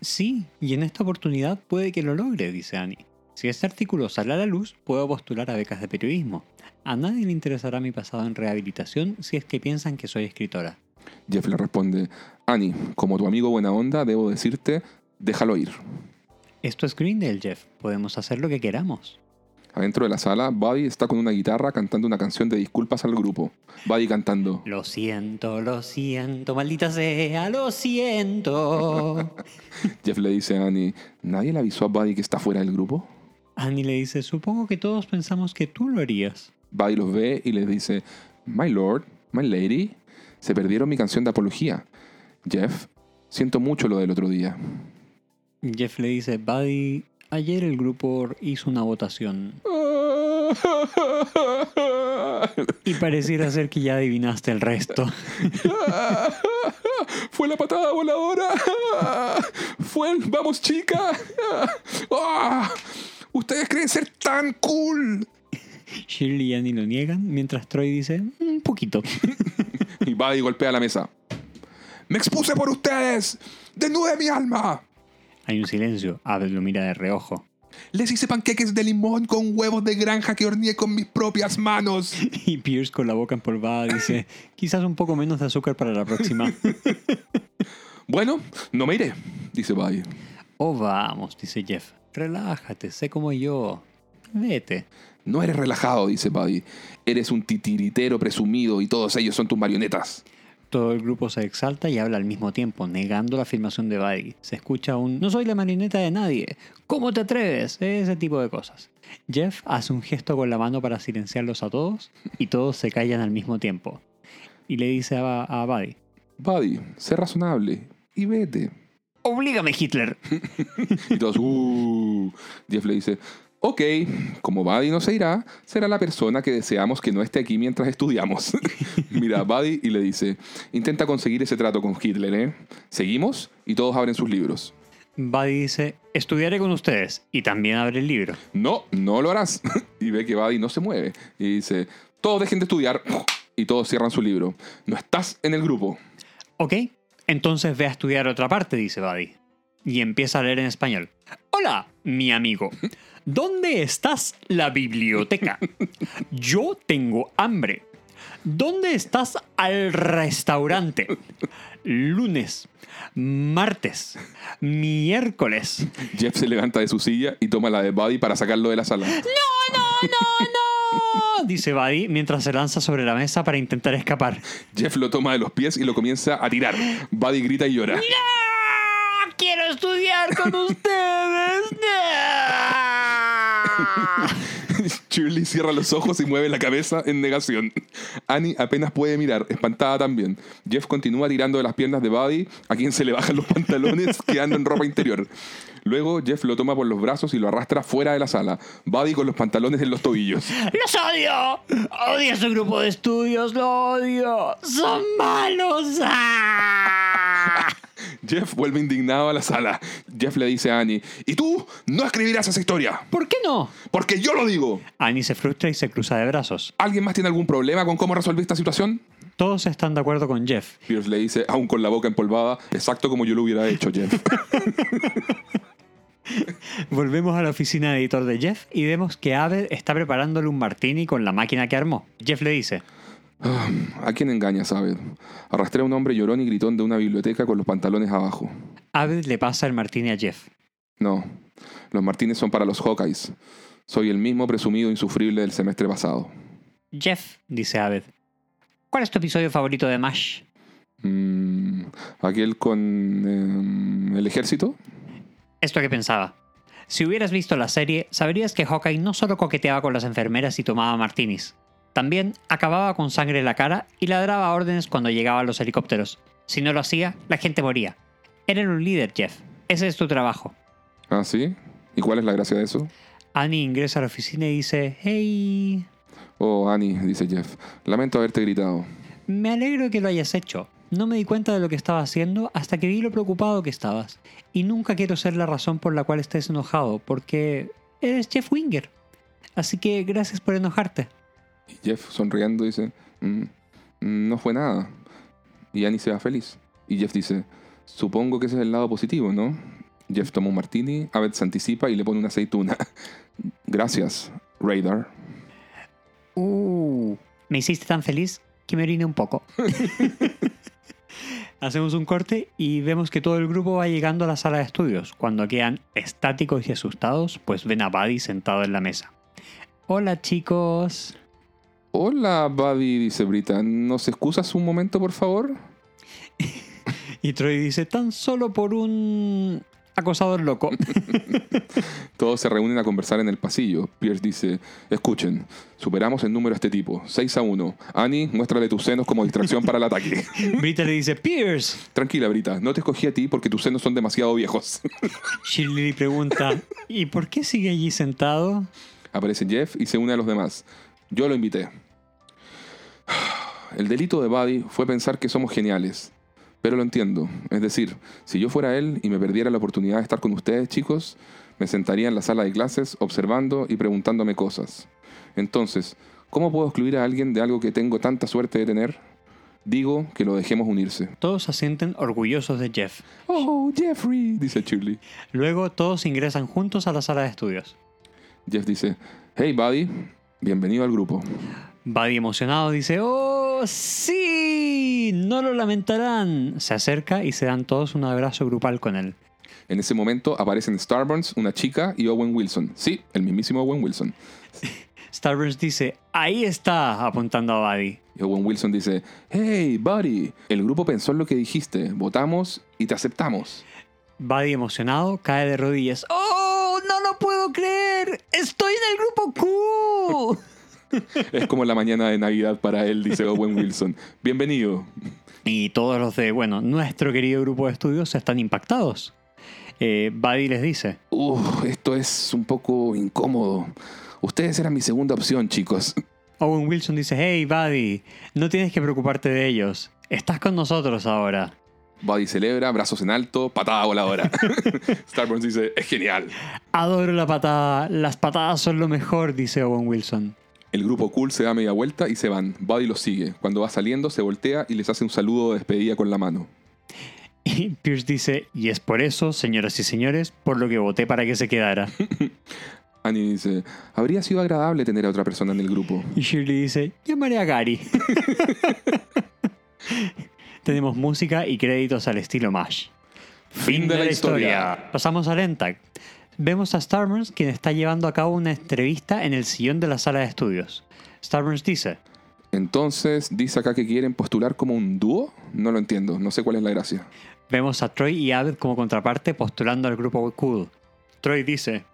Sí, y en esta oportunidad puede que lo logre, dice Annie. Si este artículo sale a la luz, puedo postular a becas de periodismo. A nadie le interesará mi pasado en rehabilitación si es que piensan que soy escritora.
Jeff le responde, Annie, como tu amigo buena onda, debo decirte, déjalo ir.
Esto es Greendale, Jeff. Podemos hacer lo que queramos.
Adentro de la sala, Buddy está con una guitarra cantando una canción de disculpas al grupo. Buddy cantando,
Lo siento, lo siento, maldita sea, lo siento.
Jeff le dice a Annie, ¿nadie le avisó a Buddy que está fuera del grupo?
Annie le dice, supongo que todos pensamos que tú lo harías.
Buddy los ve y les dice, My lord, my lady, se perdieron mi canción de apología. Jeff, siento mucho lo del otro día.
Jeff le dice, Buddy, ayer el grupo hizo una votación y pareciera ser que ya adivinaste el resto.
Fue la patada voladora. Fue el vamos chica. Ah, Ustedes creen ser tan cool.
Shirley y Annie lo niegan, mientras Troy dice, un poquito.
Y Buddy golpea la mesa. ¡Me expuse por ustedes! ¡Desnude mi alma!
Hay un silencio. Abed lo mira de reojo.
Les hice panqueques de limón con huevos de granja que horneé con mis propias manos.
Y Pierce con la boca empolvada dice, quizás un poco menos de azúcar para la próxima.
Bueno, no me iré, dice Buddy.
Oh, vamos, dice Jeff. Relájate, sé como yo. Vete.
No eres relajado, dice Buddy. Eres un titiritero presumido y todos ellos son tus marionetas.
Todo el grupo se exalta y habla al mismo tiempo, negando la afirmación de Buddy. Se escucha un no soy la marioneta de nadie. ¿Cómo te atreves? Ese tipo de cosas. Jeff hace un gesto con la mano para silenciarlos a todos y todos se callan al mismo tiempo. Y le dice a, a Buddy,
Buddy, sé razonable y vete.
Oblígame Hitler.
Y todos, uh. Jeff le dice, ok, como Buddy no se irá, será la persona que deseamos que no esté aquí mientras estudiamos. Mira a Buddy y le dice, intenta conseguir ese trato con Hitler, ¿eh? Seguimos y todos abren sus libros.
Buddy dice, estudiaré con ustedes y también abre el libro.
No, no lo harás. Y ve que Buddy no se mueve. Y dice, todos dejen de estudiar. Y todos cierran su libro. No estás en el grupo.
Ok, entonces ve a estudiar otra parte, dice Buddy. Y empieza a leer en español. Hola, mi amigo. ¿Dónde estás la biblioteca? Yo tengo hambre. ¿Dónde estás al restaurante? Lunes, martes, miércoles.
Jeff se levanta de su silla y toma la de Buddy para sacarlo de la sala.
¡No, no, no! Dice Buddy mientras se lanza sobre la mesa para intentar escapar.
Jeff lo toma de los pies y lo comienza a tirar. Buddy grita y llora.
¡No! ¡Quiero estudiar con ustedes! ¡No!
Shirley cierra los ojos y mueve la cabeza en negación. Annie apenas puede mirar, espantada también. Jeff continúa tirando de las piernas de Buddy, a quien se le bajan los pantalones quedando en ropa interior. Luego Jeff lo toma por los brazos y lo arrastra fuera de la sala. Buddy con los pantalones en los tobillos.
¡Los odio! ¡Odio a su grupo de estudios! ¡Lo odio! ¡Son malos! ¡Ah!
Jeff vuelve indignado a la sala. Jeff le dice a Annie, ¿y tú no escribirás esa historia?
¿Por qué no?
Porque yo lo digo.
Annie se frustra y se cruza de brazos.
¿Alguien más tiene algún problema con cómo resolví esta situación?
Todos están de acuerdo con Jeff.
Pierce le dice, aún con la boca empolvada, exacto como yo lo hubiera hecho, Jeff.
Volvemos a la oficina de editor de Jeff y vemos que Abed está preparándole un martini con la máquina que armó. Jeff le dice,
¿A quién engañas, Abed? Arrastré a un hombre llorón y gritón de una biblioteca con los pantalones abajo.
Abed le pasa el martini a Jeff.
No, los martines son para los Hawkeyes. Soy el mismo presumido insufrible del semestre pasado.
Jeff, dice Abed, ¿cuál es tu episodio favorito de MASH?
Mm, ¿Aquel con em, el ejército?
Esto que pensaba. Si hubieras visto la serie, sabrías que Hawkeye no solo coqueteaba con las enfermeras y tomaba martinis, también acababa con sangre en la cara y ladraba órdenes cuando llegaban los helicópteros. Si no lo hacía, la gente moría. Era un líder, Jeff. Ese es tu trabajo.
¿Ah, sí? ¿Y cuál es la gracia de eso?
Annie ingresa a la oficina y dice, hey,
Oh, Annie, dice Jeff. Lamento haberte gritado.
me alegro que lo hayas hecho. No me di cuenta de lo que estaba haciendo hasta que vi lo preocupado que estabas. Y nunca quiero ser la razón por la cual estés enojado, porque eres Jeff Winger. Así que gracias por enojarte.
Y Jeff, sonriendo, dice, "Mm, mm, no fue nada. Y Annie se va feliz. Y Jeff dice, supongo que ese es el lado positivo, ¿no? Jeff toma un martini, Abed se anticipa y le pone una aceituna. Gracias, Radar.
Uh, me hiciste tan feliz que me oriné un poco. Hacemos un corte y vemos que todo el grupo va llegando a la sala de estudios. Cuando quedan estáticos y asustados, pues ven a Buddy sentado en la mesa. Hola chicos.
Hola, Buddy, dice Brita. ¿Nos excusas un momento, por favor?
Y Troy dice, tan solo por un acosador loco.
Todos se reúnen a conversar en el pasillo. Pierce dice, escuchen, superamos el número a este tipo, 6 a 1. Annie, muéstrale tus senos como distracción para el ataque.
Brita le dice, Pierce.
Tranquila, Brita, no te escogí a ti porque tus senos son demasiado viejos.
Shirley le pregunta, ¿y por qué sigue allí sentado?
Aparece Jeff y se une a los demás. Yo lo invité. El delito de Buddy fue pensar que somos geniales. Pero lo entiendo. Es decir, si yo fuera él y me perdiera la oportunidad de estar con ustedes, chicos, me sentaría en la sala de clases observando y preguntándome cosas. Entonces, ¿cómo puedo excluir a alguien de algo que tengo tanta suerte de tener? Digo que lo dejemos unirse.
Todos se sienten orgullosos de Jeff.
Oh, Jeffrey, dice Shirley.
Luego todos ingresan juntos a la sala de estudios.
Jeff dice, hey buddy, bienvenido al grupo.
Buddy emocionado dice, ¡Oh, sí! No lo lamentarán. Se acerca y se dan todos un abrazo grupal con él.
En ese momento aparecen Starburns, una chica y Owen Wilson. Sí, el mismísimo Owen Wilson.
Starburns dice, ahí está, apuntando a Buddy.
Y Owen Wilson dice, hey buddy, el grupo pensó en lo que dijiste, votamos y te aceptamos.
Buddy emocionado cae de rodillas. ¡Oh, no lo puedo creer! ¡Estoy en el grupo Q!
Es como la mañana de Navidad para él, dice Owen Wilson. Bienvenido.
Y todos los de, bueno, nuestro querido grupo de estudios están impactados. Eh, Buddy les dice,
Uf, esto es un poco incómodo. Ustedes eran mi segunda opción, chicos.
Owen Wilson dice, hey Buddy, no tienes que preocuparte de ellos. Estás con nosotros ahora.
Buddy celebra, brazos en alto, patada voladora. Starburns dice, es genial.
Adoro la patada. Las patadas son lo mejor, dice Owen Wilson.
El grupo cool se da media vuelta y se van. Buddy los sigue. Cuando va saliendo, se voltea y les hace un saludo de despedida con la mano.
Y Pierce dice, y es por eso, señoras y señores, por lo que voté para que se quedara.
Annie dice, habría sido agradable tener a otra persona en el grupo.
Y Shirley dice, llamaré a Gary. Tenemos música y créditos al estilo MASH.
Fin de la historia.
Pasamos a Lentag. Vemos a Starburns quien está llevando a cabo una entrevista en el sillón de la sala de estudios. Starburns dice,
Entonces, dice acá que quieren postular como un dúo. No lo entiendo, no sé cuál es la gracia.
vemos a Troy y Abed como contraparte postulando al grupo Cool. Troy dice,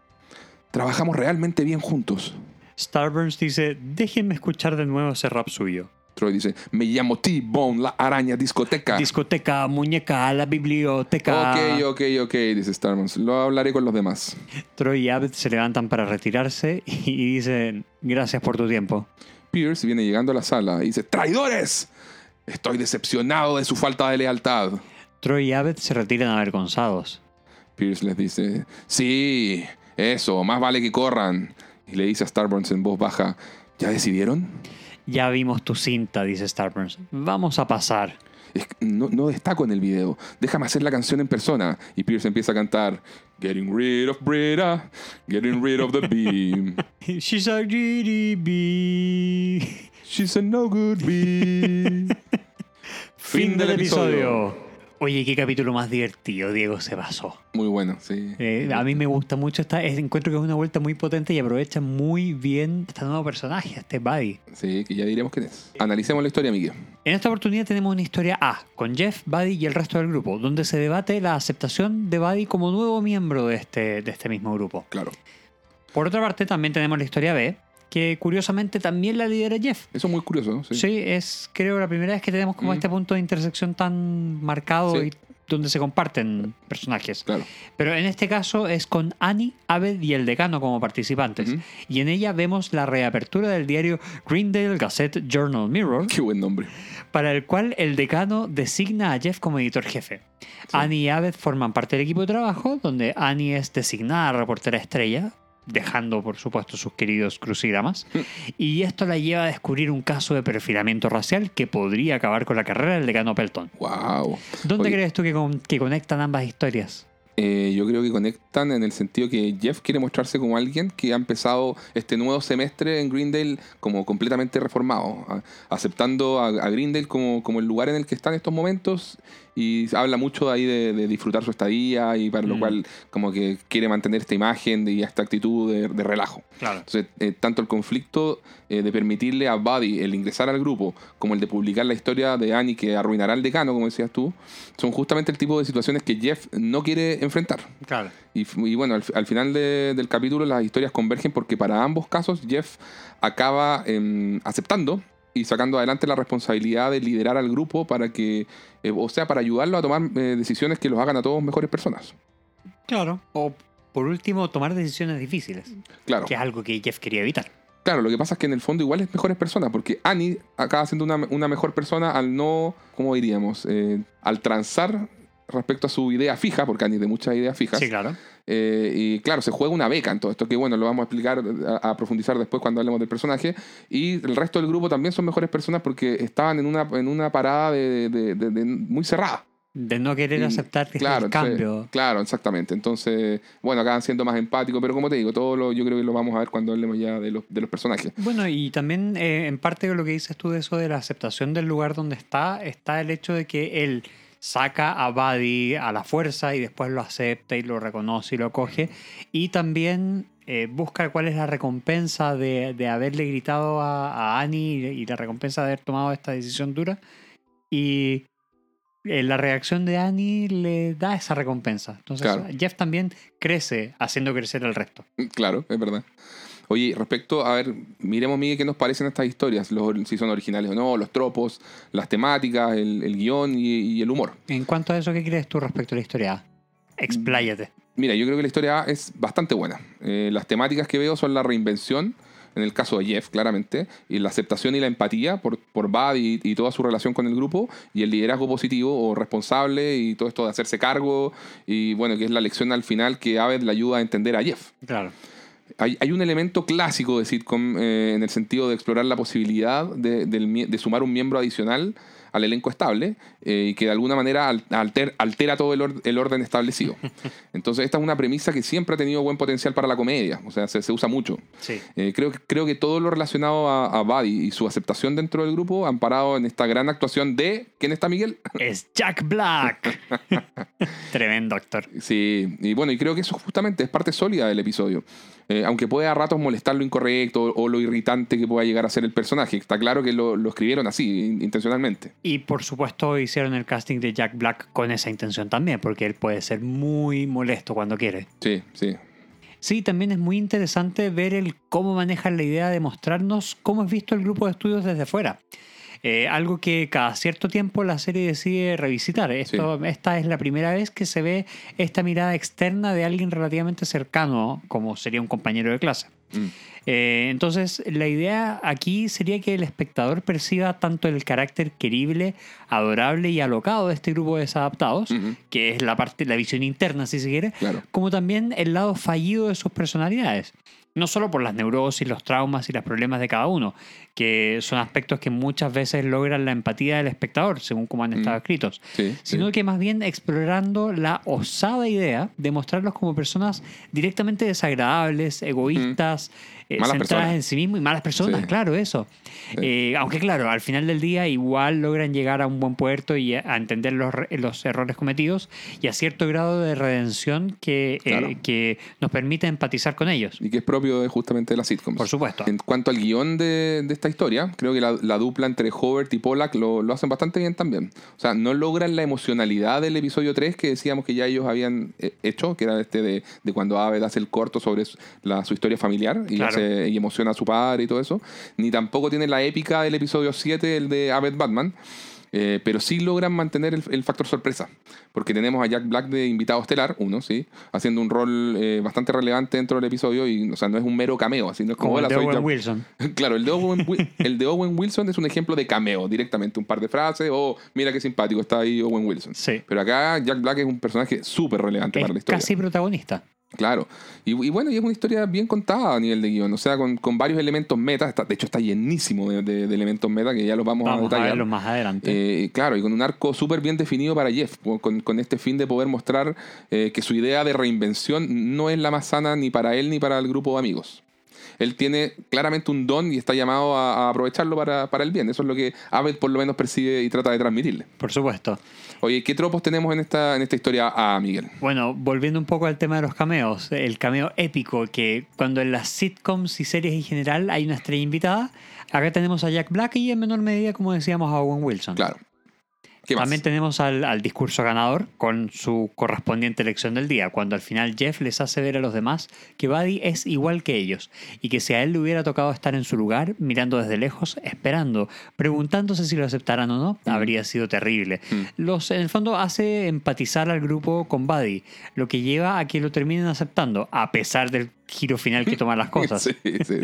Trabajamos realmente bien juntos.
Starburns dice, déjenme escuchar de nuevo ese rap suyo.
Troy dice, me llamo T-Bone, la araña discoteca.
Discoteca, muñeca, la biblioteca.
ok, ok, ok, dice Starburns. Lo hablaré con los demás.
Troy y Abed se levantan para retirarse y dicen, gracias por tu tiempo.
Pierce viene llegando a la sala y dice, ¡traidores! Estoy decepcionado de su falta de lealtad.
Troy y Abed se retiran avergonzados.
Pierce les dice, sí, eso, más vale que corran. Y le dice a Starburns en voz baja, ¿ya decidieron?
Ya vimos tu cinta, dice Starburns. Vamos a pasar.
No, no destaco en el video. Déjame hacer la canción en persona. Y Pierce empieza a cantar, Getting rid of Brita, getting rid of the beam.
She's a GDB.
She's a no good bee.
Fin del episodio. Oye, qué capítulo más divertido, Diego se pasó.
Muy bueno, sí.
Eh, a mí me gusta mucho esta, es- encuentro que es una vuelta muy potente y aprovecha muy bien este nuevo personaje, este Buddy.
Sí, que ya diremos quién es. Analicemos la historia, Miguel.
En esta oportunidad tenemos una historia A, con Jeff, Buddy y el resto del grupo, donde se debate la aceptación de Buddy como nuevo miembro de este, de este mismo grupo.
Claro.
Por otra parte, también tenemos la historia B, que curiosamente también la lidera Jeff.
Eso es muy curioso, ¿no? Sí.
Sí, es creo la primera vez que tenemos como
Mm.
este punto de intersección tan marcado
Sí.
y donde se comparten personajes.
Claro.
Pero en este caso es con Annie, Abed y el decano como participantes. Y en ella vemos la reapertura del diario Greendale Gazette Journal Mirror,
Qué buen nombre.
para el cual el decano designa a Jeff como editor jefe. Annie y Abed forman parte del equipo de trabajo, donde Annie es designada reportera estrella, dejando por supuesto sus queridos crucigramas, y esto la lleva a descubrir un caso de perfilamiento racial que podría acabar con la carrera del decano Pelton.
Wow.
¿Dónde
Oye.
crees tú que, con- que conectan ambas historias?
Eh, yo creo que conectan en el sentido que Jeff quiere mostrarse como alguien que ha empezado este nuevo semestre en Greendale como completamente reformado, aceptando a, a Greendale como, como el lugar en el que está en estos momentos y habla mucho ahí de, de disfrutar su estadía y para lo
Mm.
cual como que quiere mantener esta imagen de- y esta actitud de, de relajo.
Claro.
Entonces, eh, tanto el conflicto eh, de permitirle a Buddy el ingresar al grupo, como el de publicar la historia de Annie que arruinará al decano, como decías tú, son justamente el tipo de situaciones que Jeff no quiere enfrentar.
Claro.
Y, bueno, al, al final de- del capítulo las historias convergen porque para ambos casos Jeff acaba em, aceptando y sacando adelante la responsabilidad de liderar al grupo para que, eh, o sea, para ayudarlo a tomar eh, decisiones que los hagan a todos mejores personas.
Claro. O por último, tomar decisiones difíciles,
Claro.
que es algo que Jeff quería evitar.
Claro, lo que pasa es que en el fondo igual es mejores personas, porque Annie acaba siendo una, una mejor persona al no, ¿cómo diríamos? Eh, al transar respecto a su idea fija, porque Annie es de muchas ideas fijas,
Sí, claro.
Eh, y claro, se juega una beca en todo esto, que bueno, lo vamos a explicar, a, a profundizar después cuando hablemos del personaje. Y el resto del grupo también son mejores personas porque estaban en una, en una parada de, de- de- de- muy cerrada.
De no querer
Y-
aceptar que
claro,
el
entonces-
cambio.
claro, exactamente. Entonces, bueno, acaban siendo más empáticos, pero como te digo, todo lo, yo creo que lo vamos a ver cuando hablemos ya de los, de los personajes.
Bueno, y también eh, en parte de lo que dices tú de eso de la aceptación del lugar donde está, está el hecho de que él saca a Buddy a la fuerza y después lo acepta y lo reconoce y lo coge. Y también eh, busca cuál es la recompensa de, de haberle gritado a, a Annie y, la recompensa de haber tomado esta decisión dura. Y eh, la reacción de Annie le da esa recompensa. Entonces
Claro.
Jeff también crece haciendo crecer al resto.
Claro, es verdad. Oye, respecto, a ver, miremos, Miguel, qué nos parecen estas historias, los, si son originales o no, los tropos, las temáticas, el, el guion y, y el humor.
En cuanto a eso, ¿qué crees tú respecto a la historia A? Expláyate.
Mira, yo creo que la historia A es bastante buena. Eh, las temáticas que veo son la reinvención, en el caso de Jeff, claramente, y la aceptación y la empatía por, por Bud y, y toda su relación con el grupo, y el liderazgo positivo o responsable, y todo esto de hacerse cargo, y bueno, que es la lección al final que Aved le ayuda a entender a Jeff.
Claro.
Hay, hay un elemento clásico de sitcom eh, en el sentido de explorar la posibilidad de, sumar un miembro adicional al elenco estable eh, y que de alguna manera al- alter- altera todo el, or- el orden establecido. Entonces esta es una premisa que siempre ha tenido buen potencial para la comedia, o sea, se, se usa mucho.
Sí.
Eh, creo, que- creo que todo lo relacionado a, a Buddy y su aceptación dentro del grupo han parado en esta gran actuación de... ¿Quién está Miguel?
Es Jack Black. Tremendo actor.
Sí, y bueno, y creo que eso justamente es parte sólida del episodio. Eh, aunque puede a ratos molestar lo incorrecto o, lo irritante que pueda llegar a ser el personaje. Está claro que lo, lo escribieron así, in- intencionalmente.
Y por supuesto hicieron el casting de Jack Black con esa intención también, porque él puede ser muy molesto cuando quiere.
Sí, sí.
Sí, también es muy interesante ver el cómo manejan la idea de mostrarnos cómo es visto el grupo de estudios desde fuera. Eh, algo que cada cierto tiempo la serie decide revisitar. Esto, Esta es la primera vez que se ve esta mirada externa de alguien relativamente cercano, como sería un compañero de clase.
Mm.
Eh, entonces, la idea aquí sería que el espectador perciba tanto el carácter querible, adorable y alocado de este grupo de desadaptados, que es la parte, la visión interna, si se quiere,
Claro.
como también el lado fallido de sus personalidades. No solo por las neurosis, los traumas y los problemas de cada uno, que son aspectos que muchas veces logran la empatía del espectador, según como han estado
Mm.
escritos,
Sí, sí.
sino que más bien explorando la osada idea de mostrarlos como personas directamente desagradables, egoístas, eh,
Malas
centradas
personas.
en sí mismos y malas personas,
Sí.
claro, eso.
Sí.
Eh, aunque claro, al final del día igual logran llegar a un buen puerto y a entender los, los errores cometidos y a cierto grado de redención que, eh,
Claro.
que nos permite empatizar con ellos.
Y que es propio de, justamente de las sitcoms.
Por supuesto.
En cuanto al guion de, de esta historia, creo que la, la dupla entre Hobart y Pollack lo, lo hacen bastante bien también. O sea, no logran la emocionalidad del episodio 3 que decíamos que ya ellos habían eh, hecho, que era este de, de cuando Aved hace el corto sobre su, la- su historia familiar y,
Claro.
Hace- y emociona a su padre y todo eso. Ni tampoco tiene la épica del episodio 7, el de Aved Batman. Eh, pero sí logran mantener el, el factor sorpresa. Porque tenemos a Jack Black de invitado estelar, uno, sí, haciendo un rol eh, bastante relevante dentro del episodio. Y, o sea, no es un mero cameo, así no es como,
Como el
"Hola,
de Owen
Jack-".
Wilson.
Claro, el de, Owen, el de Owen Wilson es un ejemplo de cameo, directamente. Un par de frases, o mira qué simpático está ahí Owen Wilson.
Sí.
Pero acá Jack Black es un personaje súper relevante para la historia.
casi protagonista.
Claro. Y, y bueno, y es una historia bien contada a nivel de guion. O sea, con, con varios elementos meta. Está- de hecho, está llenísimo de, de- de elementos meta que ya los vamos, a
Vamos a
detallar.
verlo más adelante.
Eh, claro, y con un arco súper bien definido para Jeff, con, con este fin de poder mostrar eh, que su idea de reinvención no es la más sana ni para él ni para el grupo de amigos. Él tiene claramente un don y está llamado a, a aprovecharlo para, para el bien. Eso es lo que Abed por lo menos percibe y trata de transmitirle.
Por supuesto.
Oye, ¿qué tropos tenemos en esta, en esta historia a Miguel?
Bueno, volviendo un poco al tema de los cameos, el cameo épico que cuando en las sitcoms y series en general hay una estrella invitada, acá tenemos a Jack Black y en menor medida, como decíamos, a Owen Wilson.
Claro.
También tenemos al, al discurso ganador con su correspondiente elección del día, cuando al final Jeff les hace ver a los demás que Buddy es igual que ellos y que si a él le hubiera tocado estar en su lugar, mirando desde lejos, esperando, preguntándose si lo aceptaran o no, habría sido terrible. Los, en el fondo hace empatizar al grupo con Buddy, lo que lleva a que lo terminen aceptando, a pesar del giro final que toman las cosas.
Sí, sí,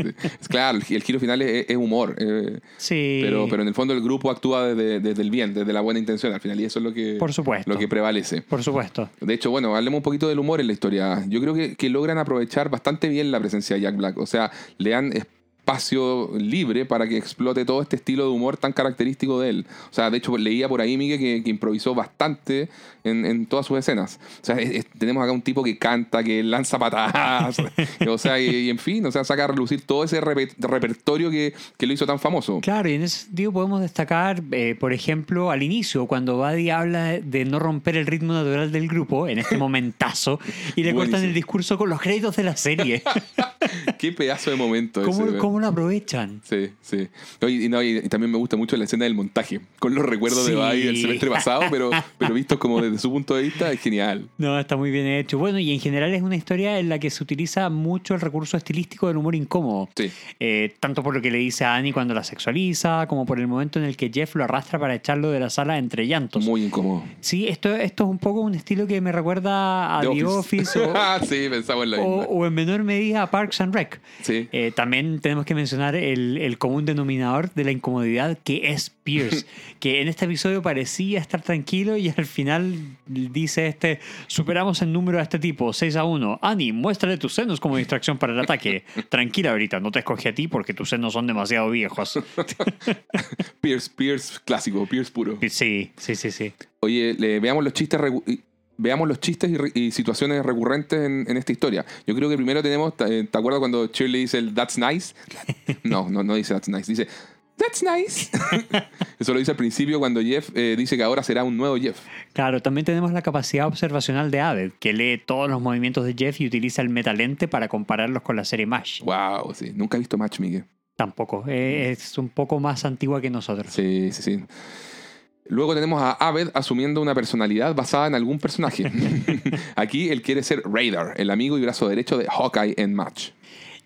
claro, el, giro final es, es humor. eh,
Sí.
pero, pero en el fondo el grupo actúa desde, desde el bien, desde la buena intención al final. Y eso es lo que,
Por supuesto.
lo que prevalece.
Por supuesto.
De hecho, bueno, hablemos un poquito del humor en la historia. Yo creo que, que logran aprovechar bastante bien la presencia de Jack Black. O sea, le dan espacio libre para que explote todo este estilo de humor tan característico de él. O sea, de hecho, leía por ahí, Miguel, que, que improvisó bastante en, en todas sus escenas. O sea, es- es- tenemos acá un tipo que canta, que lanza patadas. o sea, y, y en fin, o sea, saca a relucir todo ese repe- repertorio que, que lo hizo tan famoso.
Claro, y en ese sentido podemos destacar, eh, por ejemplo, al inicio, cuando Buddy habla de no romper el ritmo natural del grupo, en este momentazo, y le cortan el discurso con los créditos de la serie.
Qué pedazo de momento
¿Cómo,
ese.
cómo lo aprovechan?
Sí, sí. Oye, y, no, y- también me gusta mucho la escena del montaje, con los recuerdos de
Sí.
Buddy del semestre pasado, pero, pero vistos como desde su punto de vista, es genial.
No, está muy bien hecho. Bueno, y en general es una historia en la que se utiliza mucho el recurso estilístico del humor incómodo.
Sí.
Eh, tanto por lo que le dice a Annie cuando la sexualiza, como por el momento en el que Jeff lo arrastra para echarlo de la sala entre llantos.
Muy incómodo.
Sí, esto, esto es un poco un estilo que me recuerda a
The
The Office, o,
Ah, sí, pensaba en la
o-
misma.
o en menor medida a Parks and Rec.
Sí.
Eh, también tenemos que mencionar el, el común denominador de la incomodidad que es Pierce, que en este episodio parecía estar tranquilo y al final dice este, superamos el número a este tipo, 6 a 1. Annie, muéstrale tus senos como distracción para el ataque. Tranquila ahorita, no te escogí a ti porque tus senos son demasiado viejos.
Pierce, Pierce clásico, Pierce puro.
Sí, sí, sí, sí.
Oye, le- veamos los chistes veamos los chistes y, situaciones recurrentes en, en esta historia. Yo creo que primero tenemos, ¿te te acuerdas cuando Shirley dice el That's nice? No, no, no dice That's nice, dice That's nice. Eso lo dice al principio cuando Jeff eh, dice que ahora será un nuevo Jeff.
Claro, también tenemos la capacidad observacional de Aved, que lee todos los movimientos de Jeff y utiliza el metalente para compararlos con la serie MASH.
Wow, sí. Nunca he visto Match, Miguel.
Tampoco, eh, es un poco más antigua que nosotros.
Sí, sí, sí. Luego tenemos a Aved asumiendo una personalidad basada en algún personaje. Aquí él quiere ser Radar, el amigo y brazo derecho de Hawkeye en Match.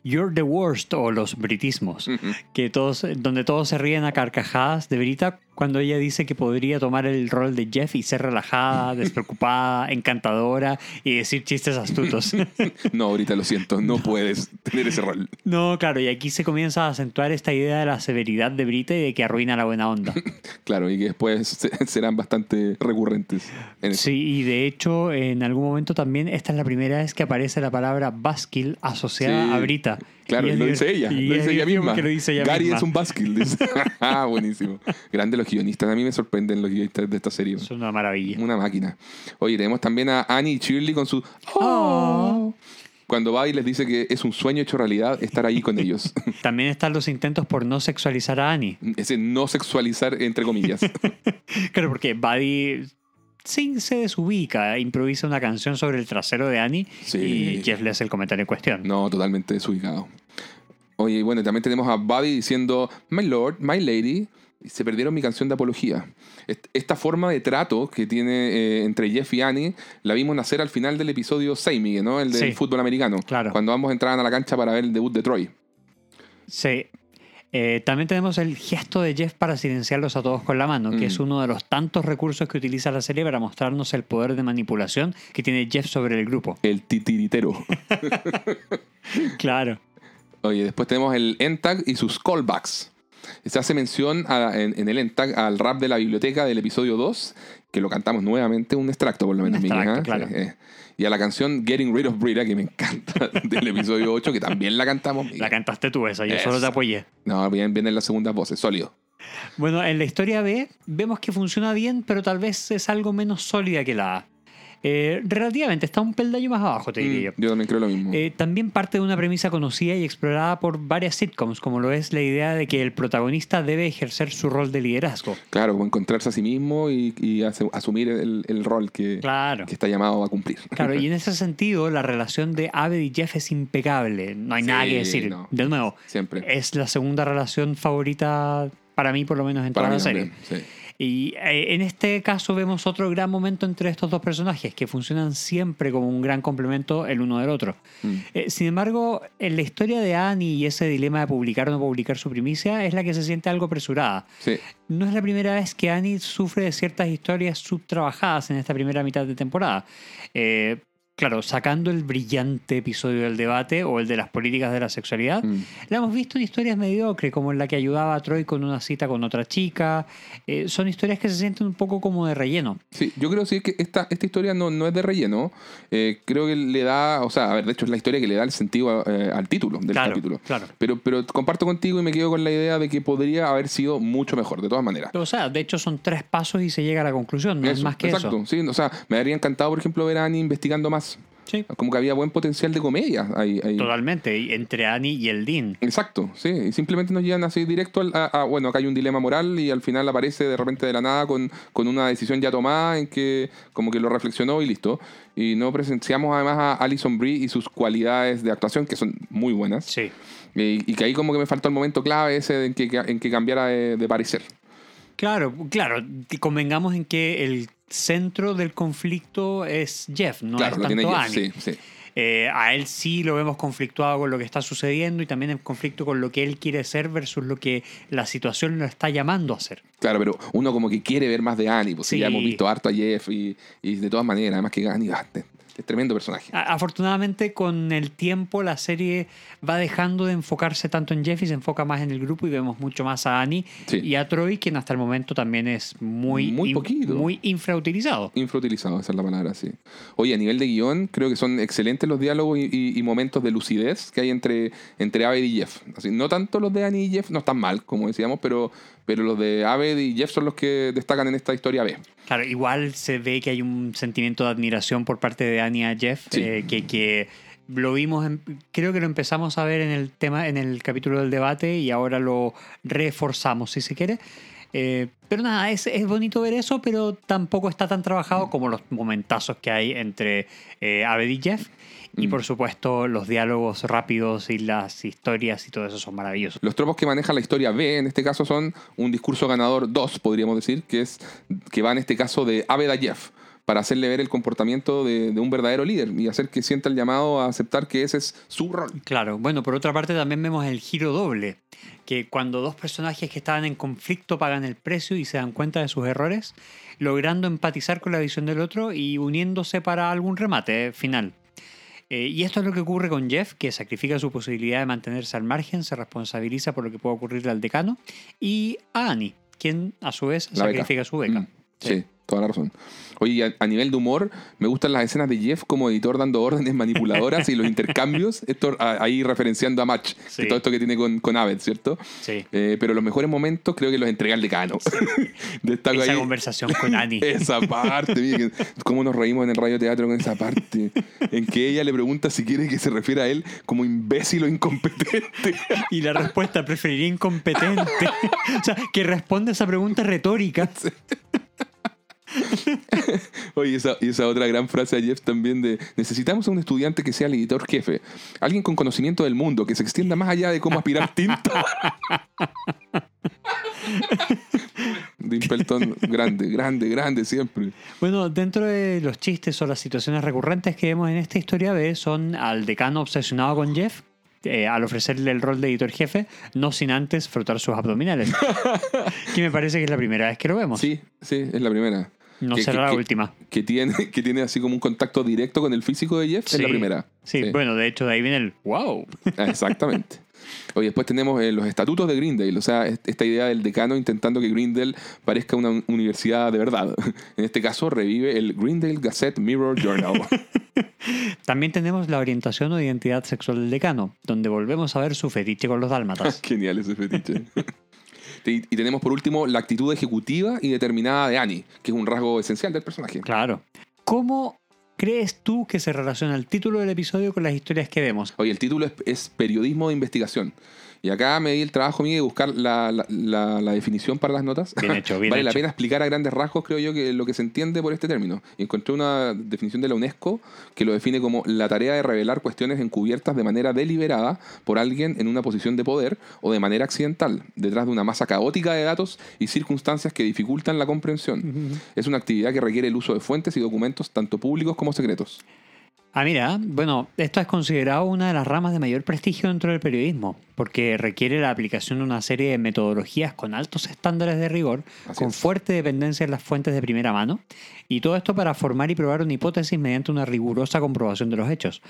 You're the worst o los britismos, que todos, donde todos se ríen a carcajadas de Brita cuando ella dice que podría tomar el rol de Jeff y ser relajada, despreocupada, encantadora y decir chistes astutos.
No, ahorita lo siento, no puedes tener ese rol.
No, claro, y aquí se comienza a acentuar esta idea de la severidad de Brita y de que arruina la buena onda.
Claro, y que después se- serán bastante recurrentes. En eso.
Sí, y de hecho, en algún momento también esta es la primera vez que aparece la palabra buskill asociada
Sí,
a Brita.
Claro, lo dice ella, lo
es
dice ella misma.
porque lo dice ella
Gary
misma.
es un buskill. dice. ah, buenísimo. Grande los guionistas. A mí me sorprenden los guionistas de esta serie.
Es una maravilla.
Una máquina. Oye, tenemos también a Annie y Shirley con su...
Oh.
Cuando va y les dice que es un sueño hecho realidad estar ahí con ellos.
También están los intentos por no sexualizar a Annie.
Ese no sexualizar, entre comillas.
Claro, porque Buddy sí, se desubica, improvisa una canción sobre el trasero de Annie
Sí.
y Jeff le hace el comentario en cuestión.
No, totalmente desubicado. Oye, bueno, también tenemos a Buddy diciendo, My Lord, My Lady, se perdieron mi canción de apología. Est- Esta forma de trato que tiene eh, entre Jeff y Annie la vimos nacer al final del episodio 6, Miguel, ¿no? El del
Sí.
fútbol americano.
Claro.
Cuando ambos entraban a la cancha para ver el debut de Troy.
Sí. Eh, también tenemos el gesto de Jeff para silenciarlos a todos con la mano, que
Mm.
es uno de los tantos recursos que utiliza la serie para mostrarnos el poder de manipulación que tiene Jeff sobre el grupo.
El titiritero.
Claro.
Oye, después tenemos el ENTAG y sus callbacks. Se hace mención a- en, en el ENTAG al rap de la biblioteca del episodio 2, que lo cantamos nuevamente, un extracto por lo
Un
menos, Miguel,
extracto, claro.
Sí, eh. Y a la canción Getting Rid of Brita, que me encanta, del episodio 8, que también la cantamos. Miguel.
La cantaste tú esa, yo solo te apoyé.
No, bien, viene en la segunda voz, es sólido.
Bueno, en la historia B vemos que funciona bien, pero tal vez es algo menos sólida que la A. Eh, relativamente, está un peldaño más abajo, te diría
Mm, yo también creo lo mismo.
yo. Eh, también parte de una premisa conocida y explorada por varias sitcoms, como lo es la idea de que el protagonista debe ejercer su rol de liderazgo.
claro, encontrarse a sí mismo y, y asu- asumir el, el rol que,
Claro.
que está llamado a cumplir.
Claro, y en ese sentido, la relación de Abed y Jeff es impecable. No hay
Sí,
nada que decir.
no.
De nuevo,
Siempre.
es la segunda relación favorita para mí, por lo menos en
Para
toda la serie.
también, sí.
Y eh, en este caso vemos otro gran momento entre estos dos personajes que funcionan siempre como un gran complemento el uno del otro.
Mm.
Eh, sin embargo, en la historia de Annie y ese dilema de publicar o no publicar su primicia es la que se siente algo apresurada.
Sí.
No es la primera vez que Annie sufre de ciertas historias subtrabajadas en esta primera mitad de temporada. Eh, claro, sacando el brillante episodio del debate o el de las políticas de la sexualidad,
Mm.
la hemos visto en historias mediocres, como en la que ayudaba a Troy con una cita con otra chica. Eh, son historias que se sienten un poco como de relleno.
Sí, yo creo sí que esta, esta historia no, no es de relleno. Eh, creo que le da, o sea, a ver, de hecho es la historia que le da el sentido eh, al título del
Claro,
capítulo.
claro.
Pero, pero comparto contigo y me quedo con la idea de que podría haber sido mucho mejor, de todas maneras.
O sea, de hecho son tres pasos y se llega a la conclusión, no es más que
exacto,
eso.
sí, o sea, me habría encantado, por ejemplo, ver a Annie investigando más.
Sí,
Como que había buen potencial de comedia ahí. ahí.
totalmente. Entre Annie y el Dean.
Exacto, sí. Y simplemente nos llevan así directo al- a, a- bueno, acá hay un dilema moral y al final aparece de repente de la nada con, con una decisión ya tomada en que como que lo reflexionó y listo. Y no presenciamos además a Alison Brie y sus cualidades de actuación que son muy buenas.
Sí.
Y, y que ahí como que me faltó el momento clave ese en que, en que cambiara de, de parecer.
Claro, claro. Convengamos en que el centro del conflicto es Jeff, no
claro,
es
lo
tanto
Jeff,
Annie.
sí, sí.
Eh, a él sí lo vemos conflictuado con lo que está sucediendo y también en conflicto con lo que él quiere ser versus lo que la situación lo está llamando a hacer.
Claro, pero uno como que quiere ver más de Annie, porque
Sí.
ya hemos visto harto a Jeff y, y de todas maneras, además que Annie ah, es, es tremendo personaje.
Afortunadamente con el tiempo la serie va dejando de enfocarse tanto en Jeff y se enfoca más en el grupo y vemos mucho más a Annie
Sí.
y a Troy, quien hasta el momento también es muy,
Muy
in-
poquito.
muy infrautilizado.
Infrautilizado, esa es la palabra, sí. Oye, a nivel de guion, creo que son excelentes los diálogos y, y- y momentos de lucidez que hay entre, entre Aved y Jeff. Así, no tanto los de Annie y Jeff, no están mal, como decíamos, pero, pero los de Aved y Jeff son los que destacan en esta historia B.
Claro, igual se ve que hay un sentimiento de admiración por parte de Annie a Jeff,
Sí.
eh, que, que lo vimos, en- creo que lo empezamos a ver en el tema, en el capítulo del debate y ahora lo reforzamos, si se quiere. Eh, pero nada, es, es bonito ver eso, pero tampoco está tan trabajado como los momentazos que hay entre eh, Abed y Jeff. Y
Mm.
por supuesto, los diálogos rápidos y las historias y todo eso son maravillosos.
Los tropos que maneja la historia B en este caso son un discurso ganador 2, podríamos decir, que es que va en este caso de Aved a Jeff, para hacerle ver el comportamiento de, de un verdadero líder y hacer que sienta el llamado a aceptar que ese es su rol.
Claro, bueno, por otra parte también vemos el giro doble, que cuando dos personajes que estaban en conflicto pagan el precio y se dan cuenta de sus errores, logrando empatizar con la visión del otro y uniéndose para algún remate final. Eh, y esto es lo que ocurre con Jeff, que sacrifica su posibilidad de mantenerse al margen, se responsabiliza por lo que puede ocurrirle al decano, y a Annie, quien a su vez
La beca.
sacrifica su beca.
Mm, sí. Toda la razón. Oye, a, a nivel de humor, me gustan las escenas de Jeff como editor dando órdenes manipuladoras y los intercambios, esto a- ahí referenciando a Match,
Sí.
de todo esto que tiene con, con Aved, ¿cierto?
Sí.
Eh, pero los mejores momentos creo que los entrega el decano. Destaco
Esa
ahí
conversación con Annie.
esa parte, mira, que- cómo nos reímos en el radioteatro con esa parte, en que ella le pregunta si quiere que se refiera a él como imbécil o incompetente.
Y la respuesta preferiría incompetente. o sea, que responde a esa pregunta retórica.
Oye, esa, y esa otra gran frase de Jeff también de necesitamos a un estudiante que sea el editor jefe, alguien con conocimiento del mundo, que se extienda más allá de cómo aspirar tinto. Dimpleton, grande, grande, grande siempre.
Bueno, dentro de los chistes o las situaciones recurrentes que vemos en esta historia B son al decano obsesionado con Jeff. eh, al ofrecerle el rol de editor jefe, no sin antes frotar sus abdominales. que me parece que es la primera vez que lo vemos.
Sí, sí, es la primera.
No
que-
será
que-
la última.
Que tiene, que tiene así como un contacto directo con el físico de Jeff, es la
Sí.
primera.
Sí, bueno, de hecho de ahí viene el wow.
Ah, Exactamente. Oye, después tenemos eh, los estatutos de Greendale, o sea, est- esta idea del decano intentando que Greendale parezca una un- universidad de verdad. En este caso, revive el Greendale Gazette Mirror Journal.
También tenemos la orientación o identidad sexual del decano, donde volvemos a ver su fetiche con los dálmatas.
Genial ese fetiche. Y, y tenemos por último la actitud ejecutiva y determinada de Annie, que es un rasgo esencial del personaje.
Claro. ¿Cómo crees tú que se relaciona el título del episodio con las historias que vemos?
Oye, el título es, es Periodismo de Investigación. Y acá me di el trabajo mío de buscar la, la- la- la definición para las notas.
Bien hecho, bien
vale la pena explicar a grandes rasgos, creo yo, que lo que se entiende por este término. Y encontré una definición de la UNESCO que lo define como la tarea de revelar cuestiones encubiertas de manera deliberada por alguien en una posición de poder o de manera accidental, detrás de una masa caótica de datos y circunstancias que dificultan la comprensión. Es una actividad que requiere el uso de fuentes y documentos tanto públicos como secretos.
Ah, mira, bueno, esto es considerado una de las ramas de mayor prestigio dentro del periodismo, porque requiere la aplicación de una serie de metodologías con altos estándares de rigor,
Así
con
es.
fuerte dependencia en las fuentes de primera mano, y todo esto para formar y probar una hipótesis mediante una rigurosa comprobación de los hechos.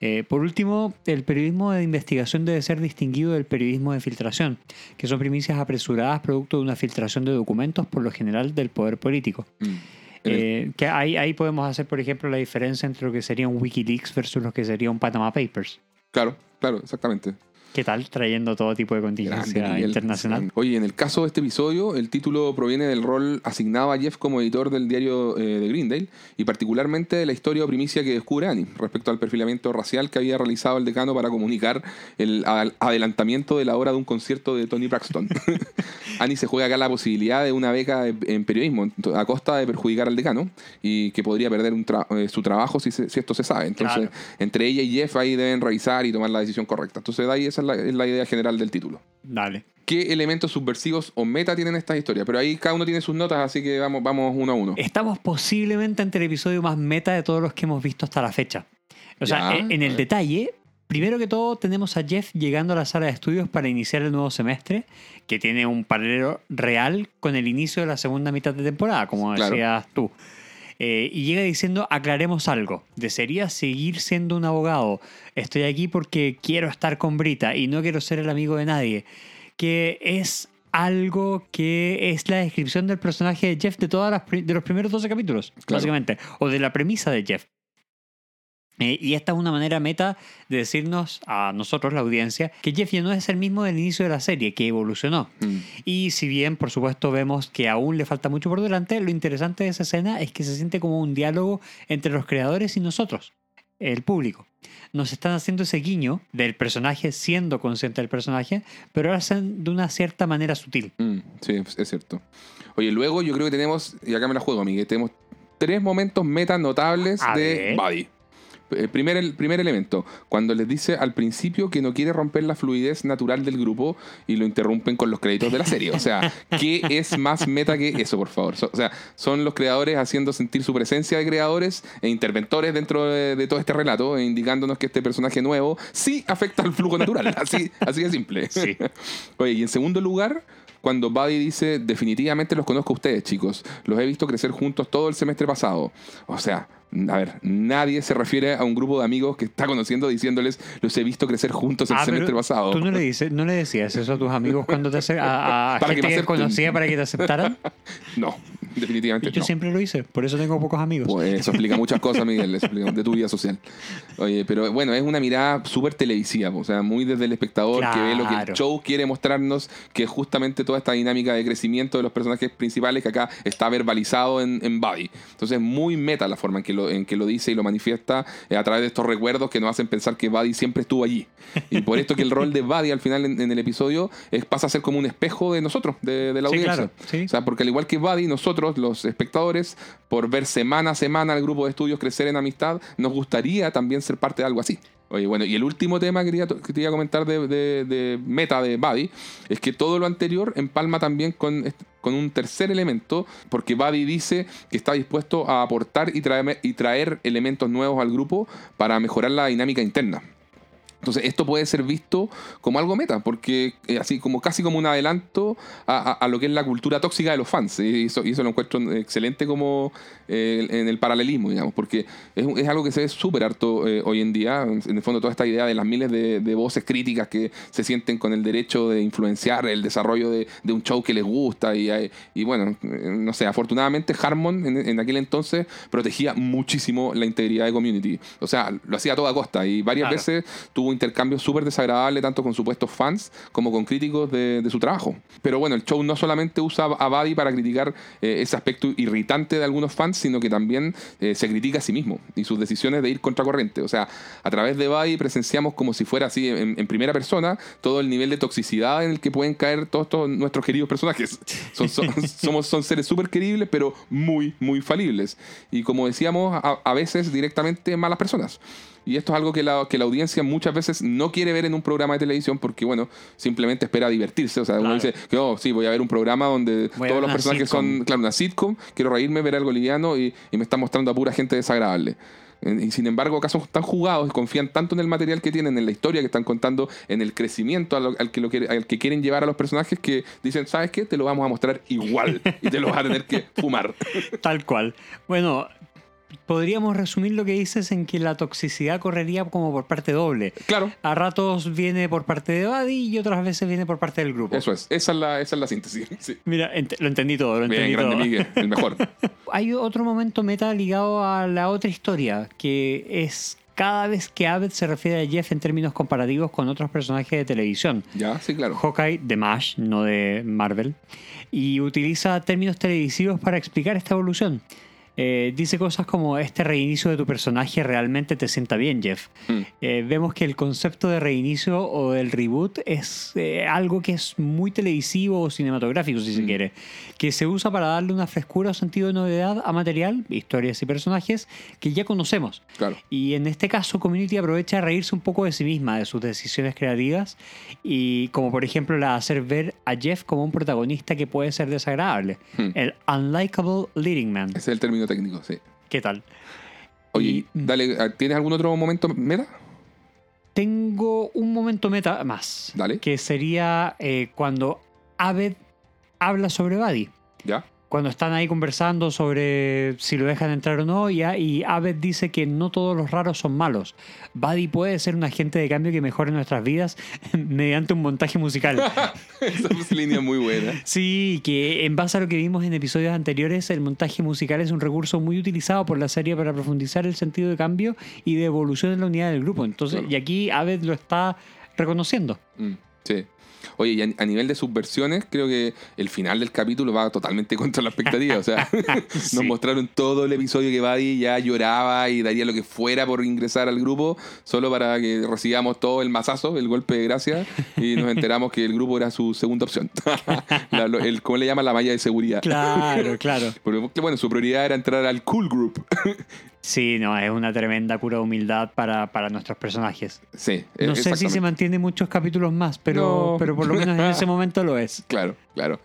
Eh, por último, el periodismo de investigación debe ser distinguido del periodismo de filtración, que son primicias apresuradas producto de una filtración de documentos, por lo general del poder político.
Mm.
Eh, que ahí, ahí podemos hacer, por ejemplo, la diferencia entre lo que sería un Wikileaks versus lo que sería un Panama Papers.
Claro, claro, exactamente.
¿Qué tal? Trayendo todo tipo de
Grande,
contingencia
Miguel.
internacional.
Oye, en el caso de este episodio, el título proviene del rol asignado a Jeff como editor del diario eh, de Greendale y particularmente de la historia o primicia que descubre Annie respecto al perfilamiento racial que había realizado el decano para comunicar el adelantamiento de la hora de un concierto de Tony Braxton. Annie se juega acá la posibilidad de una beca en periodismo a costa de perjudicar al decano y que podría perder un tra- eh, su trabajo si, se- si esto se sabe. Entonces,
Claro.
entre ella y Jeff ahí deben revisar y tomar la decisión correcta. Entonces, de ahí esa es la- es la idea general del título
Dale.
qué elementos subversivos o meta tienen estas historias. Pero ahí cada uno tiene sus notas, así que vamos, vamos uno a uno.
Estamos posiblemente ante el episodio más meta de todos los que hemos visto hasta la fecha. O sea,
Ya.
en el detalle, primero que todo tenemos a Jeff llegando a la sala de estudios para iniciar el nuevo semestre, que tiene un paralelo real con el inicio de la segunda mitad de temporada, como
Claro.
decías tú. Eh, y llega diciendo, aclaremos algo. ¿Desearía seguir siendo un abogado? Estoy aquí porque quiero estar con Brita y no quiero ser el amigo de nadie. Que es algo que es la descripción del personaje de Jeff de, todas las, de los primeros 12 capítulos,
Claro.
básicamente. O de la premisa de Jeff. Eh, y esta es una manera meta de decirnos a nosotros, la audiencia, que Jeff ya no es el mismo del inicio de la serie, que evolucionó.
Mm.
Y si bien, por supuesto, vemos que aún le falta mucho por delante, lo interesante de esa escena es que se siente como un diálogo entre los creadores y nosotros, el público. Nos están haciendo ese guiño del personaje siendo consciente del personaje, pero lo hacen de una cierta manera sutil.
Mm, sí, es cierto. Oye, luego yo creo que tenemos, y acá me la juego, Miguel, tenemos tres momentos meta notables
A
de
ver.
Buddy. El primer, el primer elemento, cuando les dice al principio que no quiere romper la fluidez natural del grupo y lo interrumpen con los créditos de la serie. O sea, ¿qué es más meta que eso, por favor? So- o sea, son los creadores haciendo sentir su presencia de creadores e interventores dentro de, de todo este relato, e indicándonos que este personaje nuevo sí afecta al flujo natural. Así, así de simple.
Sí.
Oye, y en segundo lugar, cuando Buddy dice, definitivamente los conozco a ustedes, chicos. Los he visto crecer juntos todo el semestre pasado. O sea, a ver, nadie se refiere a un grupo de amigos que está conociendo diciéndoles, los he visto crecer juntos el
Ah,
semestre pasado.
¿Tú no le, dices, no le decías eso a tus amigos cuando te a, a
Para que
gente
me
que,
acepten.
conocía para que te aceptaran?
No, definitivamente
yo
no.
siempre lo hice, por eso tengo pocos amigos.
Pues eso explica muchas cosas, Miguel, eso explica de tu vida social. Oye, pero bueno, es una mirada súper televisiva, o sea, muy desde el espectador que ve lo que el show quiere mostrarnos, que justamente toda esta dinámica de crecimiento de los personajes principales que acá está verbalizado en, en Buddy. Entonces, muy meta la forma en que lo, en que lo dice y lo manifiesta eh, a través de estos recuerdos que nos hacen pensar que Buddy siempre estuvo allí. Y por esto que el rol de Buddy al final en, en el episodio es, pasa a ser como un espejo de nosotros, de, de la
Sí,
audiencia.
claro, sí.
O sea, porque al igual que Buddy, nosotros, los espectadores, por ver semana a semana al grupo de estudios crecer en amistad, nos gustaría también ser parte de algo así. Oye, bueno, y el último tema que quería, comentar de, meta de Buddy es que todo lo anterior empalma también con, con un tercer elemento, porque Buddy dice que está dispuesto a aportar y traer, y traer elementos nuevos al grupo para mejorar la dinámica interna. Entonces, esto puede ser visto como algo meta, porque eh, así como casi como un adelanto a, a- a lo que es la cultura tóxica de los fans. Y eso, y eso lo encuentro excelente como eh, en el paralelismo, digamos, porque es, es algo que se ve súper harto eh, hoy en día. En el fondo, toda esta idea de las miles de, de voces críticas que se sienten con el derecho de influenciar el desarrollo de, de un show que les gusta. Y, y bueno, eh, no sé, afortunadamente Harmon en, en aquel entonces protegía muchísimo la integridad de Community. O sea, lo hacía a toda costa y varias
Claro.
veces tuvo intercambios súper desagradables tanto con supuestos fans como con críticos de, de su trabajo. Pero bueno, el show no solamente usa a Buddy para criticar eh, ese aspecto irritante de algunos fans, sino que también eh, se critica a sí mismo y sus decisiones de ir contracorriente. O sea, a través de Buddy presenciamos como si fuera así en, en primera persona todo el nivel de toxicidad en el que pueden caer todos nuestros queridos personajes. Son, son- somos, son seres súper queribles, pero muy, muy falibles. Y como decíamos, a, a veces directamente malas personas. Y esto es algo que la, que la audiencia muchas veces no quiere ver en un programa de televisión porque, bueno, simplemente espera divertirse. O sea, uno dice que, oh, sí, voy a ver un programa donde
Voy
todos los personajes
sitcom.
son, claro, una sitcom, quiero reírme, ver algo liviano y, y me están mostrando a pura gente desagradable. Y sin embargo, acá son tan jugados y confían tanto en el material que tienen, en la historia que están contando, en el crecimiento al, que lo quiere- al que quieren llevar a los personajes que dicen, ¿sabes qué? Te lo vamos a mostrar igual y te lo vas a tener que fumar.
Tal cual. Bueno, podríamos resumir lo que dices en que la toxicidad correría como por parte doble.
Claro,
A ratos viene por parte de Buddy y otras veces viene por parte del grupo.
eso es. Esa es la, esa es la síntesis. Sí.
Mira, ent- lo entendí todo, lo
Bien,
entendí
grande
todo.
Miguel, el mejor.
Hay otro momento meta ligado a la otra historia, que es cada vez que Abed se refiere a Jeff en términos comparativos con otros personajes de televisión.
Ya, sí, claro.
Hawkeye de MASH, no de Marvel, y utiliza términos televisivos para explicar esta evolución. Eh, dice cosas como este reinicio de tu personaje realmente te sienta bien, Jeff.
Mm.
Eh, vemos que el concepto de reinicio o del reboot es eh, algo que es muy televisivo o cinematográfico, si se
Mm.
quiere, que se usa para darle una frescura o sentido de novedad a material, historias y personajes que ya conocemos.
Claro.
Y en este caso, Community aprovecha de reírse un poco de sí misma, de sus decisiones creativas, y como por ejemplo la de hacer ver a Jeff como un protagonista que puede ser desagradable.
Hmm.
El unlikable leading man.
Es el término técnico, sí.
¿Qué tal?
Oye,
Y-
dale, ¿tienes algún otro momento meta?
Tengo un momento meta más,
Dale.
que sería eh, cuando Abed habla sobre Buddy.
¿Ya?
Cuando están ahí conversando sobre si lo dejan entrar o no, y, y Abed dice que no todos los raros son malos. Buddy puede ser un agente de cambio que mejore nuestras vidas mediante un montaje musical.
Esa línea es muy buena.
Sí, que en base a lo que vimos en episodios anteriores, el montaje musical es un recurso muy utilizado por la serie para profundizar el sentido de cambio y de evolución en la unidad del grupo. Entonces,
Claro.
y aquí Abed lo está reconociendo.
Mm, sí. Oye, y a, a nivel de subversiones, creo que el final del capítulo va totalmente contra la expectativa. O sea,
Sí.
nos mostraron todo el episodio que Buddy ya lloraba y daría lo que fuera por ingresar al grupo, solo para que recibamos todo el mazazo, el golpe de gracia, y nos enteramos que el grupo era su segunda opción. La- lo- el, ¿Cómo le llaman la malla de seguridad?
Claro, claro.
Porque, bueno, su prioridad era entrar al cool group.
Sí, no, es una tremenda cura de humildad para, para nuestros personajes.
Sí,
No sé si se mantiene muchos capítulos más, pero,
No.
pero por lo menos en ese momento lo es.
Claro, claro.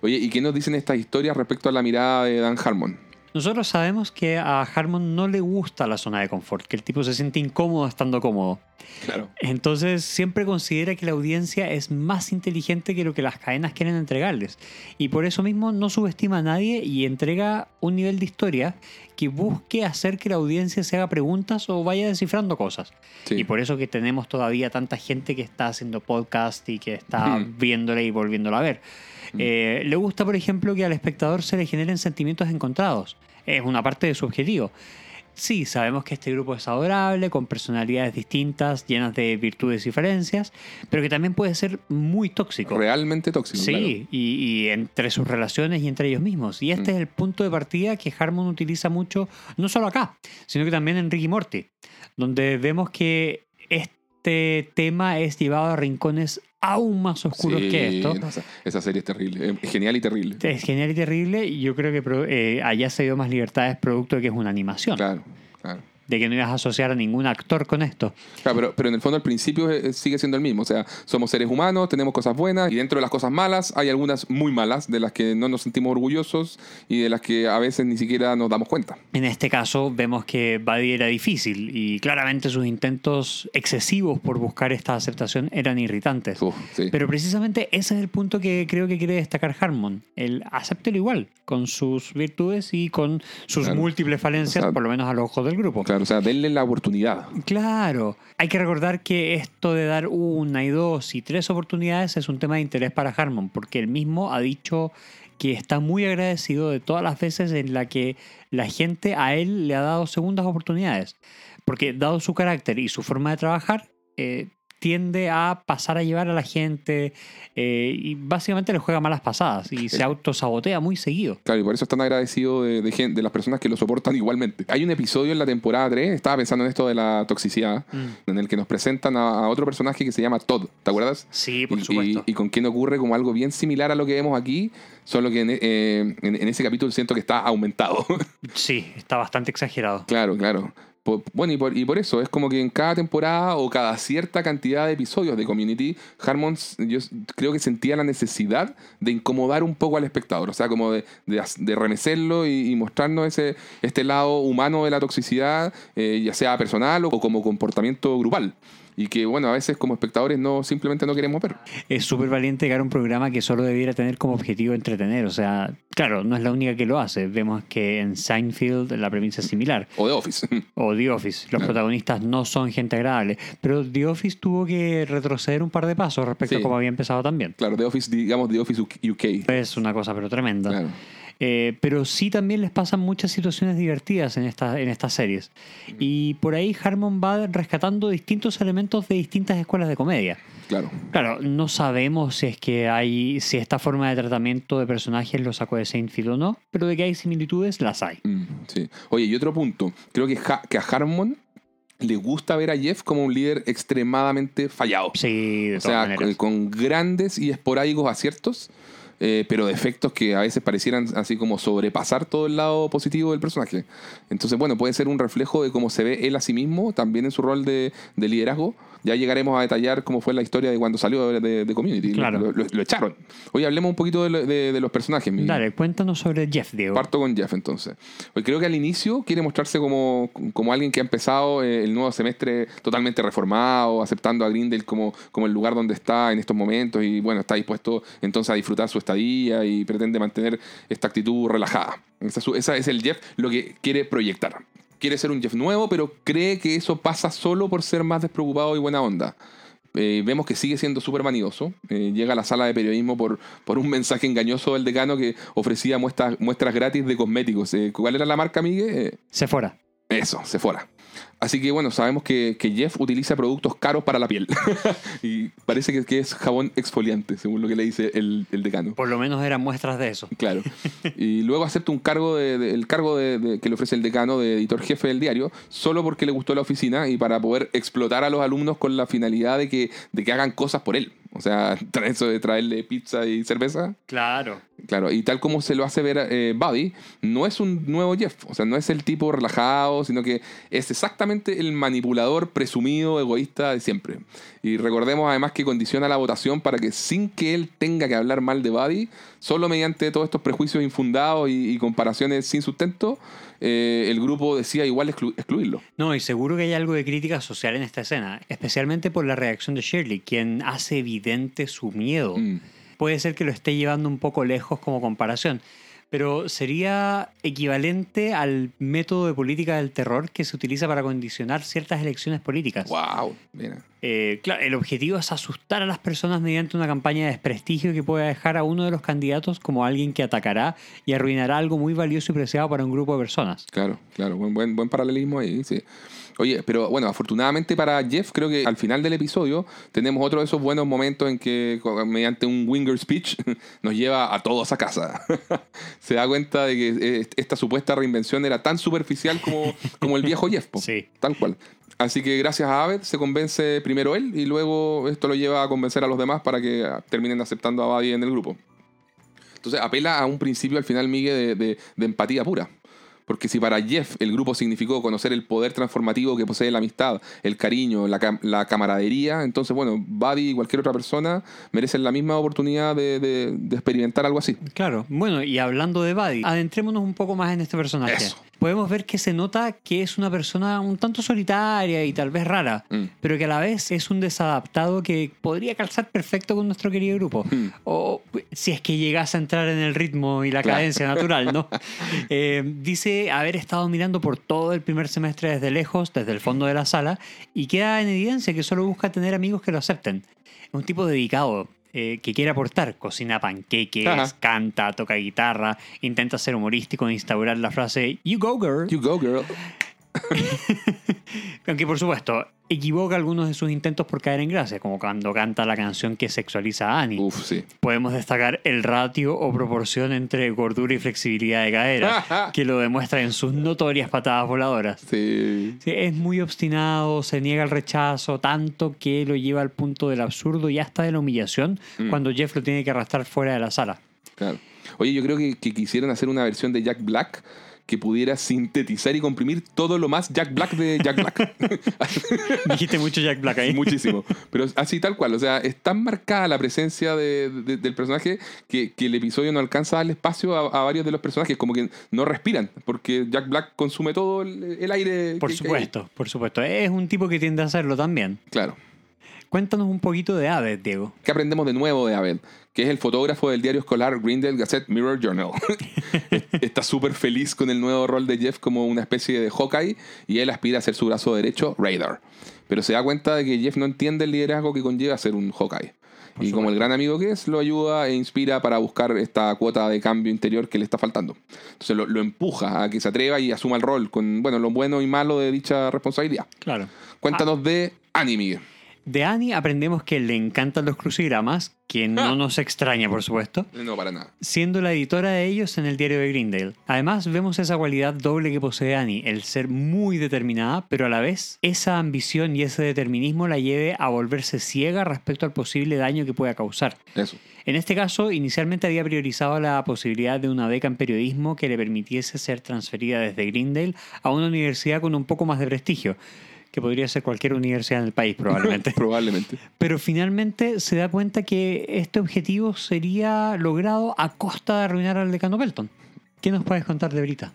Oye, ¿y qué nos dicen estas historias respecto a la mirada de Dan Harmon?
Nosotros sabemos que a Harmon no le gusta la zona de confort, que el tipo se siente incómodo estando cómodo.
Claro.
Entonces siempre considera que la audiencia es más inteligente que lo que las cadenas quieren entregarles. Y por eso mismo no subestima a nadie y entrega un nivel de historia que busque hacer que la audiencia se haga preguntas o vaya descifrando cosas.
Sí.
Y por eso que tenemos todavía tanta gente que está haciendo podcast y que está viéndola y volviéndola a ver. Eh, le gusta, por ejemplo, que al espectador se le generen sentimientos encontrados. Es una parte de su objetivo. Sí, sabemos que este grupo es adorable, con personalidades distintas, llenas de virtudes y falencias, pero que también puede ser muy tóxico.
Realmente tóxico.
Sí,
claro.
y, y entre sus relaciones y entre ellos mismos. Y este
Mm.
es el punto de partida que Harmon utiliza mucho, no solo acá, sino que también en Ricky Morty, donde vemos que este tema es llevado a rincones aún más oscuros
Sí,
que esto.
no, esa, esa serie es terrible. Es genial y terrible.
Es genial y terrible, y yo creo que eh, allá se dio más libertades producto de que es una animación,
Claro, claro.
De que no ibas a asociar a ningún actor con esto.
Claro, pero, pero en el fondo al principio eh, sigue siendo el mismo. O sea, somos seres humanos, tenemos cosas buenas y dentro de las cosas malas hay algunas muy malas de las que no nos sentimos orgullosos y de las que a veces ni siquiera nos damos cuenta.
En este caso vemos que Buddy era difícil y claramente sus intentos excesivos por buscar esta aceptación eran irritantes.
Uf, sí.
Pero precisamente ese es el punto que creo que quiere destacar Harmon. El acéptelo igual, con sus virtudes y con sus
Claro.
múltiples falencias,
O sea,
por lo menos a los ojos del grupo.
Claro, o sea, denle la oportunidad.
Claro, hay que recordar que esto de dar una y dos y tres oportunidades es un tema de interés para Harmon, porque él mismo ha dicho que está muy agradecido de todas las veces en la que la gente a él le ha dado segundas oportunidades, porque dado su carácter y su forma de trabajar, eh, tiende a pasar a llevar a la gente eh, y básicamente le juega malas pasadas y se autosabotea muy seguido.
Claro, y por eso están agradecidos de, de, gen- de las personas que lo soportan igualmente. Hay un episodio en la temporada 3, estaba pensando en esto de la toxicidad, en el que nos presentan a, a otro personaje que se llama Todd, ¿te acuerdas?
Sí, por
y,
supuesto.
y- y con quien ocurre como algo bien similar a lo que vemos aquí, solo que en, eh, en- en ese capítulo siento que está aumentado.
Sí, está bastante exagerado.
claro, claro. Por- bueno, y por, y por eso, es como que en cada temporada o cada cierta cantidad de episodios de Community, Harmon, yo creo que sentía la necesidad de incomodar un poco al espectador, o sea, como de, de, remecerlo y, y mostrarnos ese, este lado humano de la toxicidad, eh, ya sea personal o como comportamiento grupal. Y que, bueno, a veces como espectadores no simplemente no queremos ver.
Es súper valiente llegar a un programa que solo debiera tener como objetivo entretener. O sea, claro, no es la única que lo hace. Vemos que en Seinfeld la premisa es similar.
O de Office.
O The Office. Los protagonistas no son gente agradable. Pero The Office tuvo que retroceder un par de pasos respecto
Sí.
a cómo había empezado también.
claro, de Office, digamos, de Office UK.
Es una cosa pero tremenda.
Claro.
Eh, pero sí también les pasan muchas situaciones divertidas en, esta, en estas series. Y por ahí Harmon va rescatando distintos elementos de distintas escuelas de comedia.
Claro.
Claro, no sabemos si es que hay, si esta forma de tratamiento de personajes lo sacó de Seinfeld o no, pero de que hay similitudes, las hay.
Mm, sí. Oye, y otro punto. Creo que, Ha- que a Harmon le gusta ver a Jeff como un líder extremadamente fallado.
Sí, de
o
todas
sea,
maneras.
con, con grandes y esporádicos aciertos, eh, pero defectos que a veces parecieran así como sobrepasar todo el lado positivo del personaje. Entonces, bueno, puede ser un reflejo de cómo se ve él a sí mismo, también en su rol de, de liderazgo. Ya llegaremos a detallar cómo fue la historia de cuando salió de, de- de Community.
Claro.
Lo, lo- lo echaron. Oye, hablemos un poquito de, lo- de- de los personajes. mi-
Dale, cuéntanos sobre Jeff, Diego.
Parto con Jeff entonces. Hoy creo que al inicio quiere mostrarse como, como alguien que ha empezado eh, el nuevo semestre totalmente reformado, aceptando a Grindel como, como el lugar donde está en estos momentos y bueno, está dispuesto entonces a disfrutar su estadía y pretende mantener esta actitud relajada. Esa es el Jeff lo que quiere proyectar. Quiere ser un Jeff nuevo, pero cree que eso pasa solo por ser más despreocupado y buena onda. Eh, vemos que sigue siendo súper vanidoso. Eh, llega a la sala de periodismo por, por un mensaje engañoso del decano que ofrecía muestras, muestras gratis de cosméticos. Eh, ¿Cuál era la marca, Miguel?
Se fuera.
eso, se fuera. Así que bueno, sabemos que, que Jeff utiliza productos caros para la piel. y parece que, que es jabón exfoliante, según lo que le dice el, el decano.
Por lo menos eran muestras de eso.
Claro. Y luego acepta un cargo de, de- el cargo de, de- que le ofrece el decano de editor jefe del diario, solo porque le gustó la oficina y para poder explotar a los alumnos con la finalidad de que, de que hagan cosas por él. O sea, eso de traerle pizza y cerveza.
Claro.
Claro, y tal como se lo hace ver eh, Buddy, no es un nuevo Jeff, o sea, no es el tipo relajado, sino que es exactamente el manipulador presumido, egoísta de siempre. Y recordemos además que condiciona la votación para que sin que él tenga que hablar mal de Buddy, solo mediante todos estos prejuicios infundados y, y comparaciones sin sustento, eh, el grupo decía igual exclu- excluirlo.
No, y seguro que hay algo de crítica social en esta escena, especialmente por la reacción de Shirley, quien hace evidente su miedo.
Mm.
Puede ser que lo esté llevando un poco lejos como comparación, pero sería equivalente al método de política del terror que se utiliza para condicionar ciertas elecciones políticas.
¡Wow! Mira.
Eh, claro, el objetivo es asustar a las personas mediante una campaña de desprestigio que pueda dejar a uno de los candidatos como alguien que atacará y arruinará algo muy valioso y preciado para un grupo de personas.
Claro, claro, buen, buen, buen paralelismo ahí, sí. Oye, pero bueno, afortunadamente para Jeff, creo que al final del episodio tenemos otro de esos buenos momentos en que mediante un winger speech nos lleva a todos a casa. Se da cuenta de que eh, esta supuesta reinvención era tan superficial como, como el viejo Jeff, po.
Sí.
tal cual. Así que gracias a Aved se convence primero él y luego esto lo lleva a convencer a los demás para que terminen aceptando a Buddy en el grupo. Entonces apela a un principio al final, Miguel, de, de- de empatía pura. Porque si para Jeff el grupo significó conocer el poder transformativo que posee la amistad, el cariño, la, cam- la camaradería, entonces, bueno, Buddy y cualquier otra persona merecen la misma oportunidad de, de- de experimentar algo así.
Claro, bueno, y hablando de Buddy, adentrémonos un poco más en este personaje.
Eso.
Podemos ver que se nota que es una persona un tanto solitaria y tal vez rara,
Mm.
pero que a la vez es un desadaptado que podría calzar perfecto con nuestro querido grupo.
Mm.
O si es que llegase a entrar en el ritmo y la
Claro.
cadencia natural, ¿no? Eh, dice haber estado mirando por todo el primer semestre desde lejos, desde el fondo de la sala, y queda en evidencia que solo busca tener amigos que lo acepten. Es un tipo dedicado. eh, que quiere aportar, cocina panqueques,
Ajá.
canta, toca guitarra, intenta ser humorístico e instaurar la frase You go girl.
You go, girl.
Aunque por supuesto, equivoca algunos de sus intentos por caer en gracia, como cuando canta la canción que sexualiza a Annie.
Uf, sí.
Podemos destacar el ratio o proporción entre gordura y flexibilidad de cadera, que lo demuestra en sus notorias patadas voladoras.
Sí.
Sí, es muy obstinado, se niega al rechazo, tanto que lo lleva al punto del absurdo y hasta de la humillación
Mm.
cuando Jeff lo tiene que arrastrar fuera de la sala.
Claro. Oye, yo creo que, que quisieron hacer una versión de Jack Black que pudiera sintetizar y comprimir todo lo más Jack Black de Jack Black.
Dijiste mucho Jack Black ahí.
Muchísimo. Pero así tal cual. O sea, es tan marcada la presencia de- de- del personaje que, que el episodio no alcanza a darle espacio a, a varios de los personajes. Como que no respiran. Porque Jack Black consume todo el, el aire.
Por
que- que hay.
supuesto, por supuesto. Es un tipo que tiende a hacerlo también.
Claro.
Cuéntanos un poquito de Aved, Diego.
¿Qué aprendemos de nuevo de Abel? Que es el fotógrafo del diario escolar Greendale Gazette Mirror Journal. Está súper feliz con el nuevo rol de Jeff como una especie de Hawkeye y él aspira a ser su brazo derecho, Radar. Pero se da cuenta de que Jeff no entiende el liderazgo que conlleva ser un Hawkeye. y como el gran amigo que es, lo ayuda e inspira para buscar esta cuota de cambio interior que le está faltando. Entonces lo, lo empuja a que se atreva y asuma el rol con bueno, lo bueno y malo de dicha responsabilidad.
Claro.
Cuéntanos de Anime.
De Annie aprendemos que le encantan los crucigramas, que no nos extraña, por supuesto,
No, para nada.
siendo la editora de ellos en el diario de Greendale. Además, vemos esa cualidad doble que posee Annie, el ser muy determinada, pero a la vez esa ambición y ese determinismo la lleve a volverse ciega respecto al posible daño que pueda causar.
Eso.
En este caso, inicialmente había priorizado la posibilidad de una beca en periodismo que le permitiese ser transferida desde Greendale a una universidad con un poco más de prestigio, que podría ser cualquier universidad en el país probablemente.
Probablemente.
Pero finalmente se da cuenta que este objetivo sería logrado a costa de arruinar al decano Belton. ¿Qué nos puedes contar de Brita?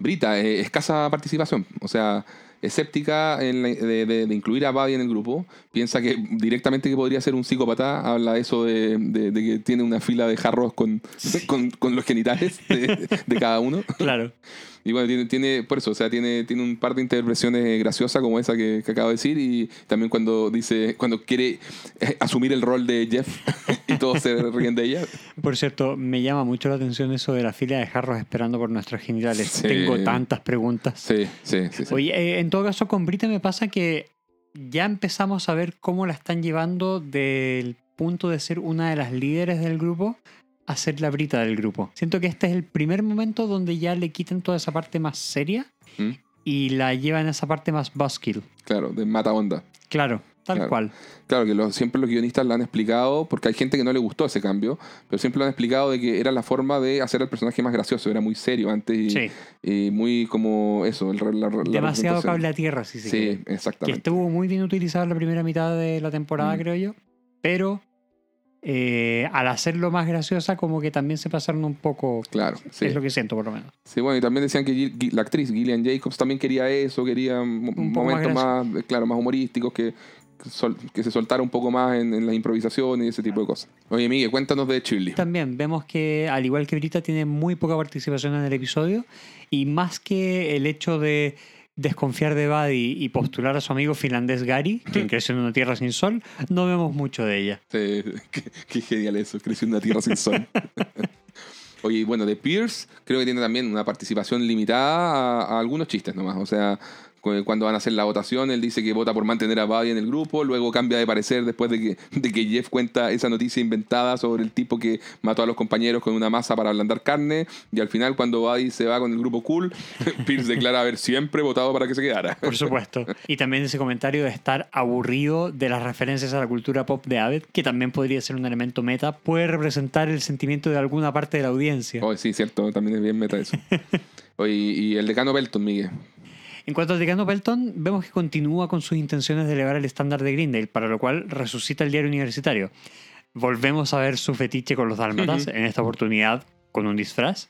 Brita, eh, escasa participación. O sea, escéptica en la- de, de- de incluir a Buddy en el grupo. Piensa que directamente que podría ser un psicópata. Habla eso de, de- de que tiene una fila de jarros con, con, con los genitales de, de cada uno.
Claro.
Y bueno, tiene, tiene, por eso, o sea, tiene, tiene un par de intervenciones graciosas como esa que, que acabo de decir. Y también cuando dice, cuando quiere eh, asumir el rol de Jeff y todos se ríen de ella.
Por cierto, me llama mucho la atención eso de la fila de jarros esperando por nuestros genitales.
Sí.
Tengo tantas preguntas.
Sí, sí, sí. sí.
Oye, eh, en todo caso con Brita me pasa que ya empezamos a ver cómo la están llevando del punto de ser una de las líderes del grupo a ser la Brita del grupo. Siento que este es el primer momento donde ya le quitan toda esa parte más seria
¿Mm?
y la llevan a esa parte más buskill.
Claro, de mata onda.
Claro, tal
Claro.
cual.
Claro que lo- siempre los guionistas lo han explicado, porque hay gente que no le gustó ese cambio, pero siempre lo han explicado de que era la forma de hacer al personaje más gracioso, era muy serio antes y,
Sí,
y muy como eso, el, la, la
demasiado cable a tierra, si se
Sí,
quiere. Que
exactamente.
estuvo muy bien utilizado en la primera mitad de la temporada,
Mm.
creo yo. Pero eh, al hacerlo más graciosa, como que también se pasaron un poco.
Claro, sí.
Es lo que siento, por lo menos.
Sí, bueno, y también decían que la actriz Gillian Jacobs también quería eso, quería
Un
momentos
más
más, claro, más humorísticos, que sol- que se soltara un poco más en, en las improvisaciones y ese tipo de cosas. Oye, Miguel, cuéntanos de Shirley.
También vemos que, al igual que Brita, tiene muy poca participación en el episodio. Y más que el hecho de desconfiar de Buddy y postular a su amigo finlandés Gary, quien creció en una tierra sin sol, no vemos mucho de ella.
Sí, qué, qué genial eso, creció en una tierra sin sol. Oye, bueno, de Pierce creo que tiene también una participación limitada a, a algunos chistes nomás. O sea, cuando van a hacer la votación, él dice que vota por mantener a Buddy en el grupo, luego cambia de parecer después de que, de que Jeff cuenta esa noticia inventada sobre el tipo que mató a los compañeros con una masa para ablandar carne, y al final cuando Buddy se va con el grupo cool, Pierce declara haber siempre votado para que se quedara.
Por supuesto. Y también ese comentario de estar aburrido de las referencias a la cultura pop de Abbott, que también podría ser un elemento meta, puede representar el sentimiento de alguna parte de la audiencia.
Oh, sí, cierto, también es bien meta eso. Oye, y el decano Belton, Miguel.
En cuanto al decano Pelton, vemos que continúa con sus intenciones de elevar el estándar de Grindale, para lo cual resucita el diario universitario. Volvemos a ver su fetiche con los dálmatas, en esta oportunidad con un disfraz.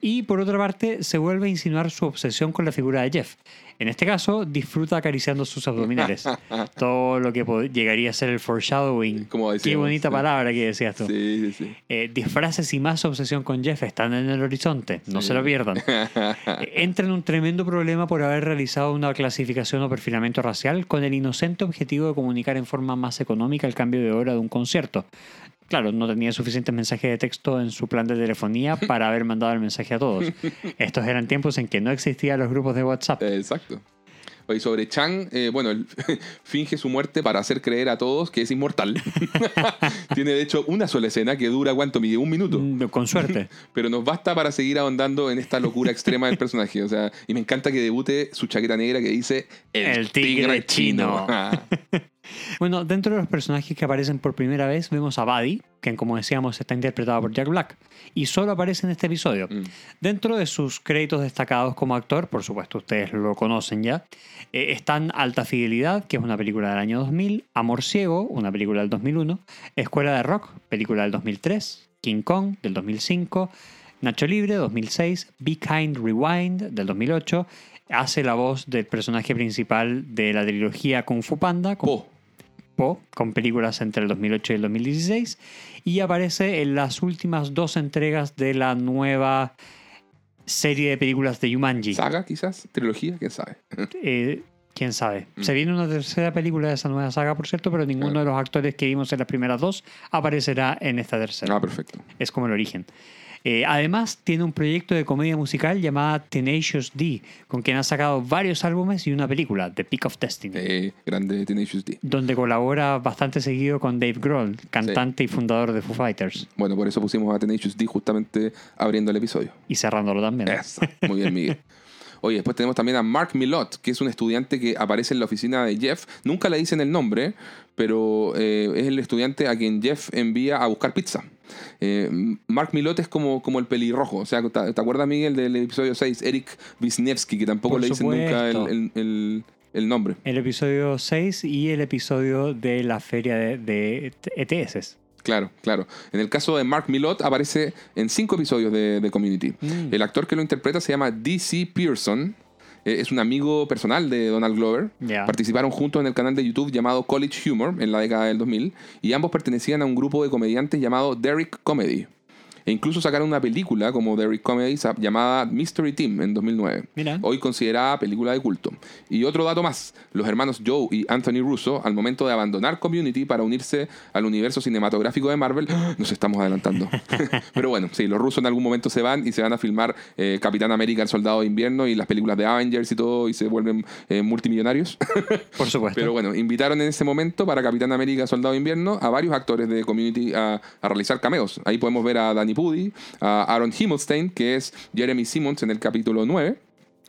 Y por otra parte, se vuelve a insinuar su obsesión con la figura de Jeff. En este caso, disfruta acariciando sus abdominales. Todo lo que llegaría a ser el foreshadowing.
Como
Qué bonita
sí.
palabra que decías tú.
Sí.
Eh, disfraces y más obsesión con Jeff están en el horizonte. No se lo pierdan. Eh, Entra en un tremendo problema por haber realizado una clasificación o perfilamiento racial con el inocente objetivo de comunicar en forma más económica el cambio de hora de un concierto. Claro, no tenía suficientes mensajes de texto en su plan de telefonía para haber mandado el mensaje a todos. Estos eran tiempos en que no existían los grupos de WhatsApp.
Eh, Exacto. Oye, sobre Chang, eh, bueno, él finge su muerte para hacer creer a todos que es inmortal. Tiene de hecho una sola escena que dura, ¿cuánto mide? Un minuto.
Mm, Con suerte.
Pero nos basta para seguir ahondando en esta locura extrema del personaje. O sea, y me encanta que debute su chaqueta negra que dice
El tigre chino.
Ah,
Bueno, dentro de los personajes que aparecen por primera vez vemos a Buddy, quien como decíamos está interpretado por Jack Black, y solo aparece en este episodio.
Mm.
Dentro de sus créditos destacados como actor, por supuesto ustedes lo conocen ya, eh, están Alta Fidelidad, que es una película del año 2000, Amor Ciego, una película del 2001, Escuela de Rock, película del 2003, King Kong del 2005, Nacho Libre 2006, Be Kind Rewind del 2008, hace la voz del personaje principal de la trilogía Kung Fu Panda, con
Po.
Po, con películas entre el 2008 y el 2016, y aparece en las últimas dos entregas de la nueva serie de películas de Jumanji.
Saga, quizás. Trilogía, quién sabe.
Eh, ¿Quién sabe?
Mm.
Se viene una tercera película de esa nueva saga, por cierto, pero ninguno de los actores que vimos en las primeras dos aparecerá en esta tercera.
Ah, perfecto.
Es como el origen. Eh, además, tiene un proyecto de comedia musical llamada Tenacious D, con quien ha sacado varios álbumes y una película, The Peak of Destiny,
Eh, grande Tenacious D.
donde colabora bastante seguido con Dave Grohl, cantante y fundador de Foo Fighters,
Bueno, por eso pusimos a Tenacious D justamente abriendo el episodio.
y cerrándolo también.
Eso. Muy bien, Miguel. Oye, después tenemos también a Mark Millot, que es un estudiante que aparece en la oficina de Jeff. Nunca le dicen el nombre, pero eh, es el estudiante a quien Jeff envía a buscar pizza. Eh, Mark Millot es como, como el pelirrojo. O sea, ¿te, te acuerdas, Miguel, del episodio 6? Eric Wisniewski, que tampoco
Por
le dicen nunca el, el- el- el nombre.
El episodio 6 y el episodio de la feria de, de ETS.
Claro, claro. En el caso de Mark Millot aparece en cinco episodios de, de Community.
Mm.
El actor que lo interpreta se llama DC Pearson. Eh, es un amigo personal de Donald Glover. Participaron juntos en el canal de YouTube llamado College Humor en la década del 2000 y ambos pertenecían a un grupo de comediantes llamado Derrick Comedy. E incluso sacaron una película como Derrick Comedy llamada Mystery Team en 2009.
Mira.
Hoy considerada película de culto. Y otro dato más, los hermanos Joe y Anthony Russo, al momento de abandonar Community para unirse al universo cinematográfico de Marvel, nos estamos adelantando. Pero bueno, sí, los rusos en algún momento se van y se van a filmar eh, Capitán América, el Soldado de Invierno y las películas de Avengers y todo y se vuelven eh, multimillonarios.
Por supuesto.
Pero bueno, invitaron en ese momento para Capitán América Soldado de Invierno a varios actores de Community a, a realizar cameos. Ahí podemos ver a Danny A Aaron Himmelstein, que es Jeremy Simmons en el capítulo 9.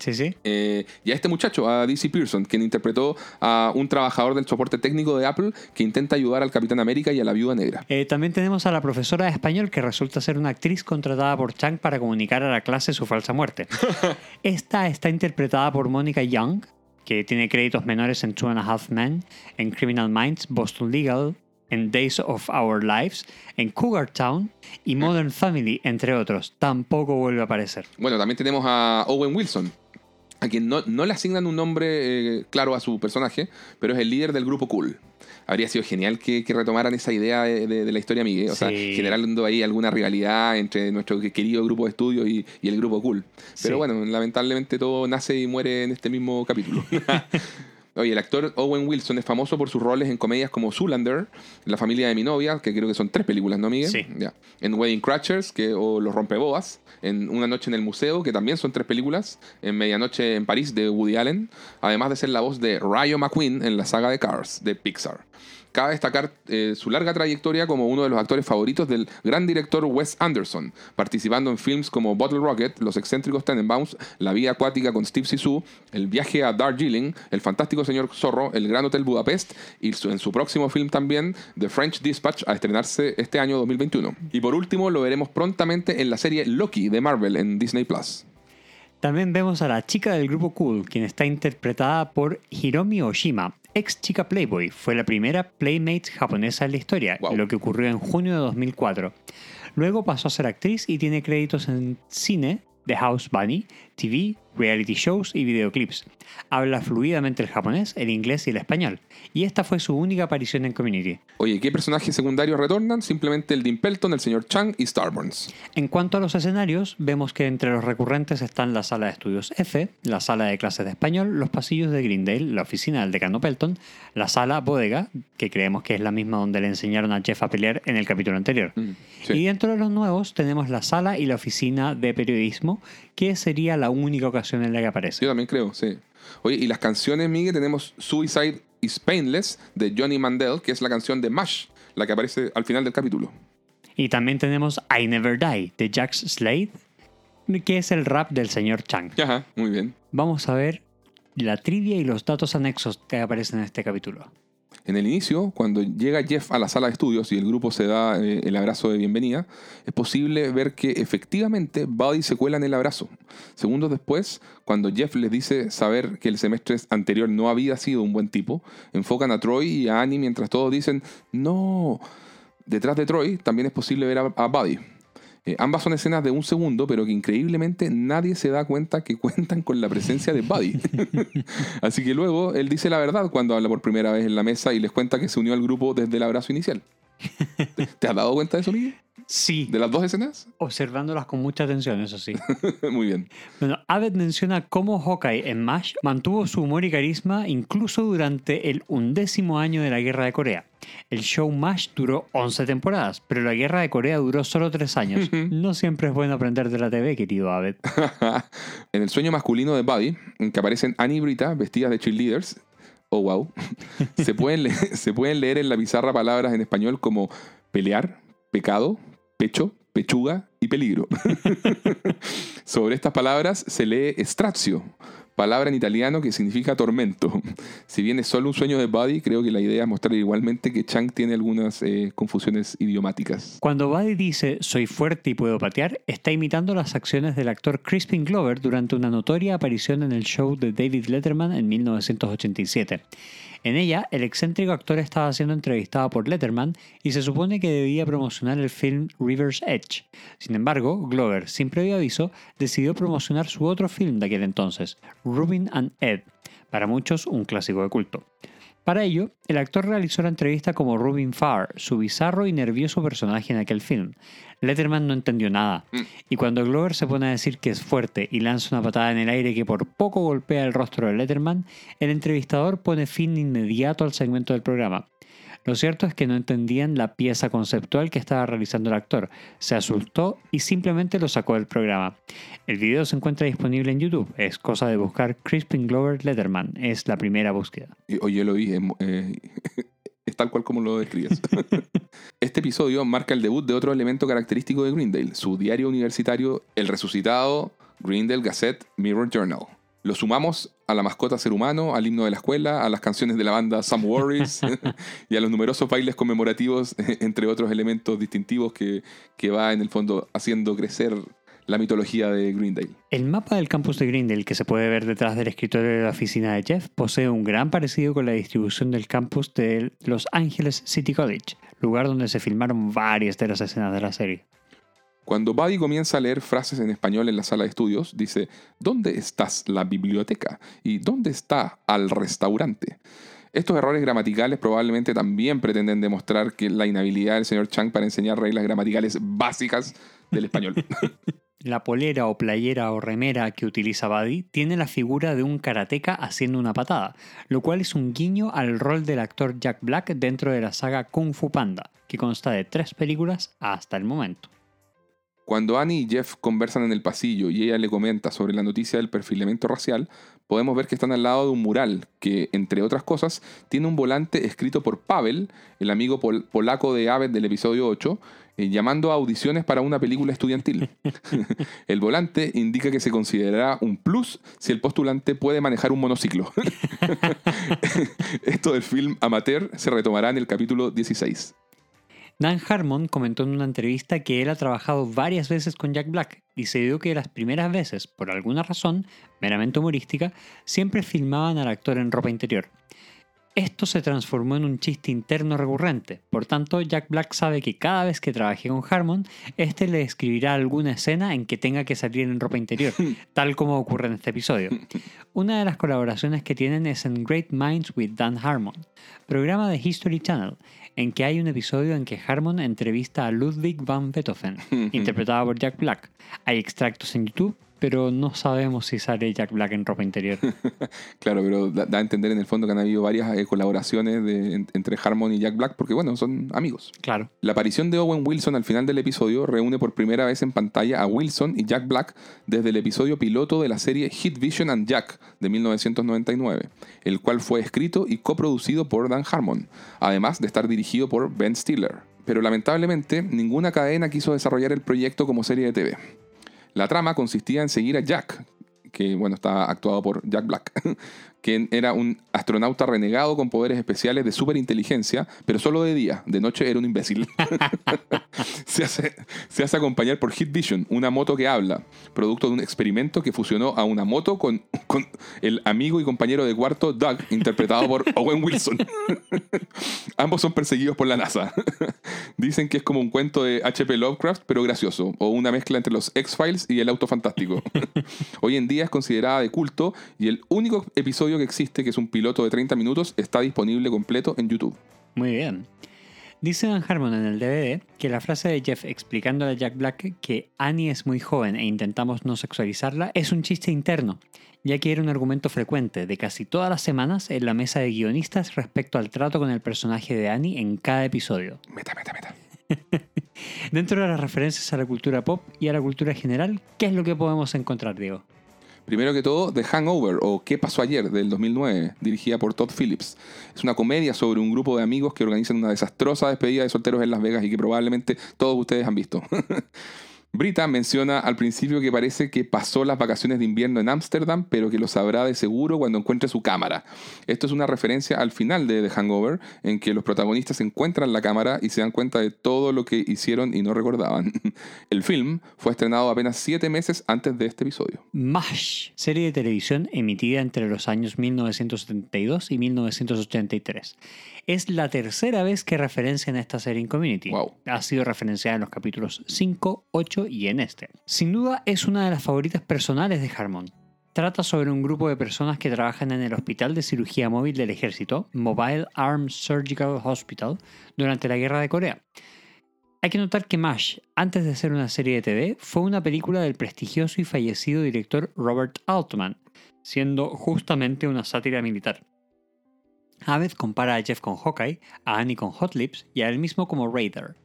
Sí, sí.
eh, y a este muchacho, a DC Pearson, quien interpretó a un trabajador del soporte técnico de Apple que intenta ayudar al Capitán América y a la Viuda Negra.
Eh, también tenemos a la profesora de español que resulta ser una actriz contratada por Chang para comunicar a la clase su falsa muerte. Esta está interpretada por Mónica Young, que tiene créditos menores en Two and a Half Men, en Criminal Minds, Boston Legal, en Days of Our Lives, en Cougar Town y Modern Family, entre otros. Tampoco vuelve a aparecer.
Bueno, también tenemos a Owen Wilson, a quien no, no le asignan un nombre eh, claro a su personaje, pero es el líder del grupo Cool. Habría sido genial que, que retomaran esa idea de, de- de la historia Miguel, o sea,
Sí.
generando ahí alguna rivalidad entre nuestro querido grupo de estudio y, y el grupo Cool. Pero
Sí.
bueno, lamentablemente todo nace y muere en este mismo capítulo. Oye, el actor Owen Wilson es famoso por sus roles en comedias como Zoolander, La familia de mi novia, que creo que son tres películas, ¿no, Miguel?
Sí.
Ya. En Wedding Crashers, que, o Los Rompeboas, en Una noche en el museo, que también son tres películas, en Medianoche en París, de Woody Allen, además de ser la voz de Rayo McQueen en la saga de Cars, de Pixar. Cabe destacar eh, su larga trayectoria como uno de los actores favoritos del gran director Wes Anderson, participando en films como Bottle Rocket, Los excéntricos Tenenbaums, La vida acuática con Steve Zissou, El viaje a Darjeeling, El fantástico señor Zorro, El gran hotel Budapest y en su próximo film también The French Dispatch a estrenarse este año 2021. Y por último lo veremos prontamente en la serie Loki de Marvel en Disney Plus.
También vemos a la chica del grupo Cool, quien está interpretada por Hiromi Oshima, ex chica Playboy. Fue la primera Playmate japonesa en la historia,
Wow.
lo que ocurrió en junio de 2004. Luego pasó a ser actriz y tiene créditos en cine, The House Bunny, TV, reality shows y videoclips. Habla fluidamente el japonés, el inglés y el español. Y esta fue su única aparición en Community.
Oye, ¿qué personajes secundarios retornan? Simplemente el Dean Pelton, el señor Chang y Starburns.
En cuanto a los escenarios, vemos que entre los recurrentes están la sala de estudios F, la sala de clases de español, los pasillos de Greendale, la oficina del decano Pelton, la sala bodega, que creemos que es la misma donde le enseñaron a Jeff a pelear en el capítulo anterior.
Mm, sí.
Y dentro de los nuevos tenemos la sala y la oficina de periodismo, que sería la única ocasión en la que aparece.
Yo también creo, sí. Oye, y las canciones, Miguel, tenemos Suicide is Painless de Johnny Mandel, que es la canción de Mash, la que aparece al final del capítulo.
Y también tenemos I Never Die de Jax Slade, que es el rap del señor Chang.
Ajá, muy bien.
Vamos a ver la trivia y los datos anexos que aparecen en este capítulo.
En el inicio, cuando llega Jeff a la sala de estudios y el grupo se da eh, el abrazo de bienvenida, es posible ver que efectivamente Buddy se cuela en el abrazo. Segundos después, cuando Jeff les dice saber que el semestre anterior no había sido un buen tipo, enfocan a Troy y a Annie mientras todos dicen, no. Detrás de Troy también es posible ver a, a Buddy. Eh, ambas son escenas de un segundo, pero que increíblemente nadie se da cuenta que cuentan con la presencia de Buddy. Así que luego él dice la verdad cuando habla por primera vez en la mesa y les cuenta que se unió al grupo desde el abrazo inicial. ¿Te, te has dado cuenta de eso, Miguel?
Sí,
¿De las dos escenas?
observándolas con mucha atención, eso sí.
Muy bien.
Bueno, Abbott menciona cómo Hawkeye en MASH mantuvo su humor y carisma incluso durante el undécimo año de la Guerra de Corea. El show MASH duró 11 temporadas, pero la Guerra de Corea duró solo 3 años. No siempre es bueno aprender de la TV, querido Abbott.
en el sueño masculino de Buddy, en que aparecen Annie y Brita vestidas de cheerleaders, oh wow, se pueden, se pueden leer en la pizarra palabras en español como pelear, pecado, pecho, pechuga y peligro. Sobre estas palabras se lee strazio, palabra en italiano que significa tormento. Si bien es solo un sueño de Buddy, creo que la idea es mostrar igualmente que Chang tiene algunas eh, confusiones idiomáticas.
Cuando Buddy dice soy fuerte y puedo patear, está imitando las acciones del actor Crispin Glover durante una notoria aparición en el show de David Letterman en 1987. En ella, el excéntrico actor estaba siendo entrevistado por Letterman y se supone que debía promocionar el film River's Edge. Sin embargo, Glover, sin previo aviso, decidió promocionar su otro film de aquel entonces, Rubin and Ed, para muchos un clásico de culto. Para ello, el actor realizó la entrevista como Rubin Farr, su bizarro y nervioso personaje en aquel film. Letterman no entendió nada, y cuando Glover se pone a decir que es fuerte y lanza una patada en el aire que por poco golpea el rostro de Letterman, el entrevistador pone fin inmediato al segmento del programa. Lo cierto es que no entendían la pieza conceptual que estaba realizando el actor, se asustó y simplemente lo sacó del programa. El video se encuentra disponible en YouTube, es cosa de buscar Crispin Glover Letterman, es la primera búsqueda.
Oye, lo vi. em, eh, es tal cual como lo describes. este episodio marca el debut de otro elemento característico de Greendale, su diario universitario, el resucitado Greendale Gazette Mirror Journal. Lo sumamos a la mascota ser humano, al himno de la escuela, a las canciones de la banda Some Worries y a los numerosos bailes conmemorativos, entre otros elementos distintivos que, que va en el fondo haciendo crecer la mitología de Greendale.
El mapa del campus de Grindel que se puede ver detrás del escritorio de la oficina de Jeff posee un gran parecido con la distribución del campus de Los Angeles City College, lugar donde se filmaron varias de las escenas de la serie.
Cuando Buddy comienza a leer frases en español en la sala de estudios, dice, ¿dónde estás la biblioteca? ¿Y dónde está al restaurante? Estos errores gramaticales probablemente también pretenden demostrar que la inhabilidad del señor Chang para enseñar reglas gramaticales básicas del español.
La polera o playera o remera que utiliza Buddy tiene la figura de un karateca haciendo una patada, lo cual es un guiño al rol del actor Jack Black dentro de la saga Kung Fu Panda, que consta de tres películas hasta el momento.
Cuando Annie y Jeff conversan en el pasillo y ella le comenta sobre la noticia del perfilamiento racial, podemos ver que están al lado de un mural que, entre otras cosas, tiene un volante escrito por Pavel, el amigo pol- polaco de Abbott del episodio 8, eh, llamando a audiciones para una película estudiantil. el volante indica que se considerará un plus si el postulante puede manejar un monociclo. Esto del film amateur se retomará en el capítulo 16.
Dan Harmon comentó en una entrevista que él ha trabajado varias veces con Jack Black y se dio que las primeras veces, por alguna razón, meramente humorística, siempre filmaban al actor en ropa interior. Esto se transformó en un chiste interno recurrente, por tanto Jack Black sabe que cada vez que trabaje con Harmon, este le escribirá alguna escena en que tenga que salir en ropa interior, tal como ocurre en este episodio. Una de las colaboraciones que tienen es en Great Minds with Dan Harmon, programa de History Channel, en que hay un episodio en que Harmon entrevista a Ludwig van Beethoven, interpretado por Jack Black. Hay extractos en YouTube, pero no sabemos si sale Jack Black en ropa interior.
Claro, pero da, da a entender en el fondo que han habido varias eh, colaboraciones de- en- entre Harmon y Jack Black, porque bueno, son amigos.
Claro.
La aparición de Owen Wilson al final del episodio reúne por primera vez en pantalla a Wilson y Jack Black desde el episodio piloto de la serie Hit Vision and Jack de 1999, el cual fue escrito y coproducido por Dan Harmon, además de estar dirigido por Ben Stiller. Pero lamentablemente ninguna cadena quiso desarrollar el proyecto como serie de TV. La trama consistía en seguir a Jack, que bueno, está actuado por Jack Black, que era un astronauta renegado con poderes especiales de superinteligencia, pero solo de día, de noche era un imbécil. se, hace, se hace acompañar por Hit Vision, una moto que habla, producto de un experimento que fusionó a una moto con, con el amigo y compañero de cuarto Doug, interpretado por Owen Wilson. Ambos son perseguidos por la NASA. Dicen que es como un cuento de H.P. Lovecraft, pero gracioso, o una mezcla entre los X-Files y el auto fantástico. Hoy en día es considerada de culto y el único episodio que existe, que es un piloto de 30 minutos, está disponible completo en YouTube.
Muy bien. Dice Dan Harmon en el DVD que la frase de Jeff explicándole a Jack Black que Annie es muy joven e intentamos no sexualizarla es un chiste interno, ya que era un argumento frecuente de casi todas las semanas en la mesa de guionistas respecto al trato con el personaje de Annie en cada episodio.
Meta, meta, meta.
Dentro de las referencias a la cultura pop y a la cultura general, ¿qué es lo que podemos encontrar, Diego?
Primero que todo, The Hangover o ¿Qué pasó ayer? del 2009, dirigida por Todd Phillips. Es una comedia sobre un grupo de amigos que organizan una desastrosa despedida de solteros en Las Vegas y que probablemente todos ustedes han visto. Brita menciona al principio que parece que pasó las vacaciones de invierno en Ámsterdam, pero que lo sabrá de seguro cuando encuentre su cámara. Esto es una referencia al final de The Hangover, en que los protagonistas encuentran la cámara y se dan cuenta de todo lo que hicieron y no recordaban. El film fue estrenado apenas siete meses antes de este episodio.
MASH, serie de televisión emitida entre los años 1972 y 1983. Es la tercera vez que referencian esta serie en Community.
Wow.
Ha sido referenciada en los capítulos 5, 8 y en este. Sin duda es una de las favoritas personales de Harmon. Trata sobre un grupo de personas que trabajan en el Hospital de Cirugía Móvil del Ejército, Mobile Armed Surgical Hospital, durante la Guerra de Corea. Hay que notar que MASH, antes de ser una serie de TV, fue una película del prestigioso y fallecido director Robert Altman, siendo justamente una sátira militar. Aved compara a Jeff con Hawkeye, a Annie con Hot Lips y a él mismo como Raider.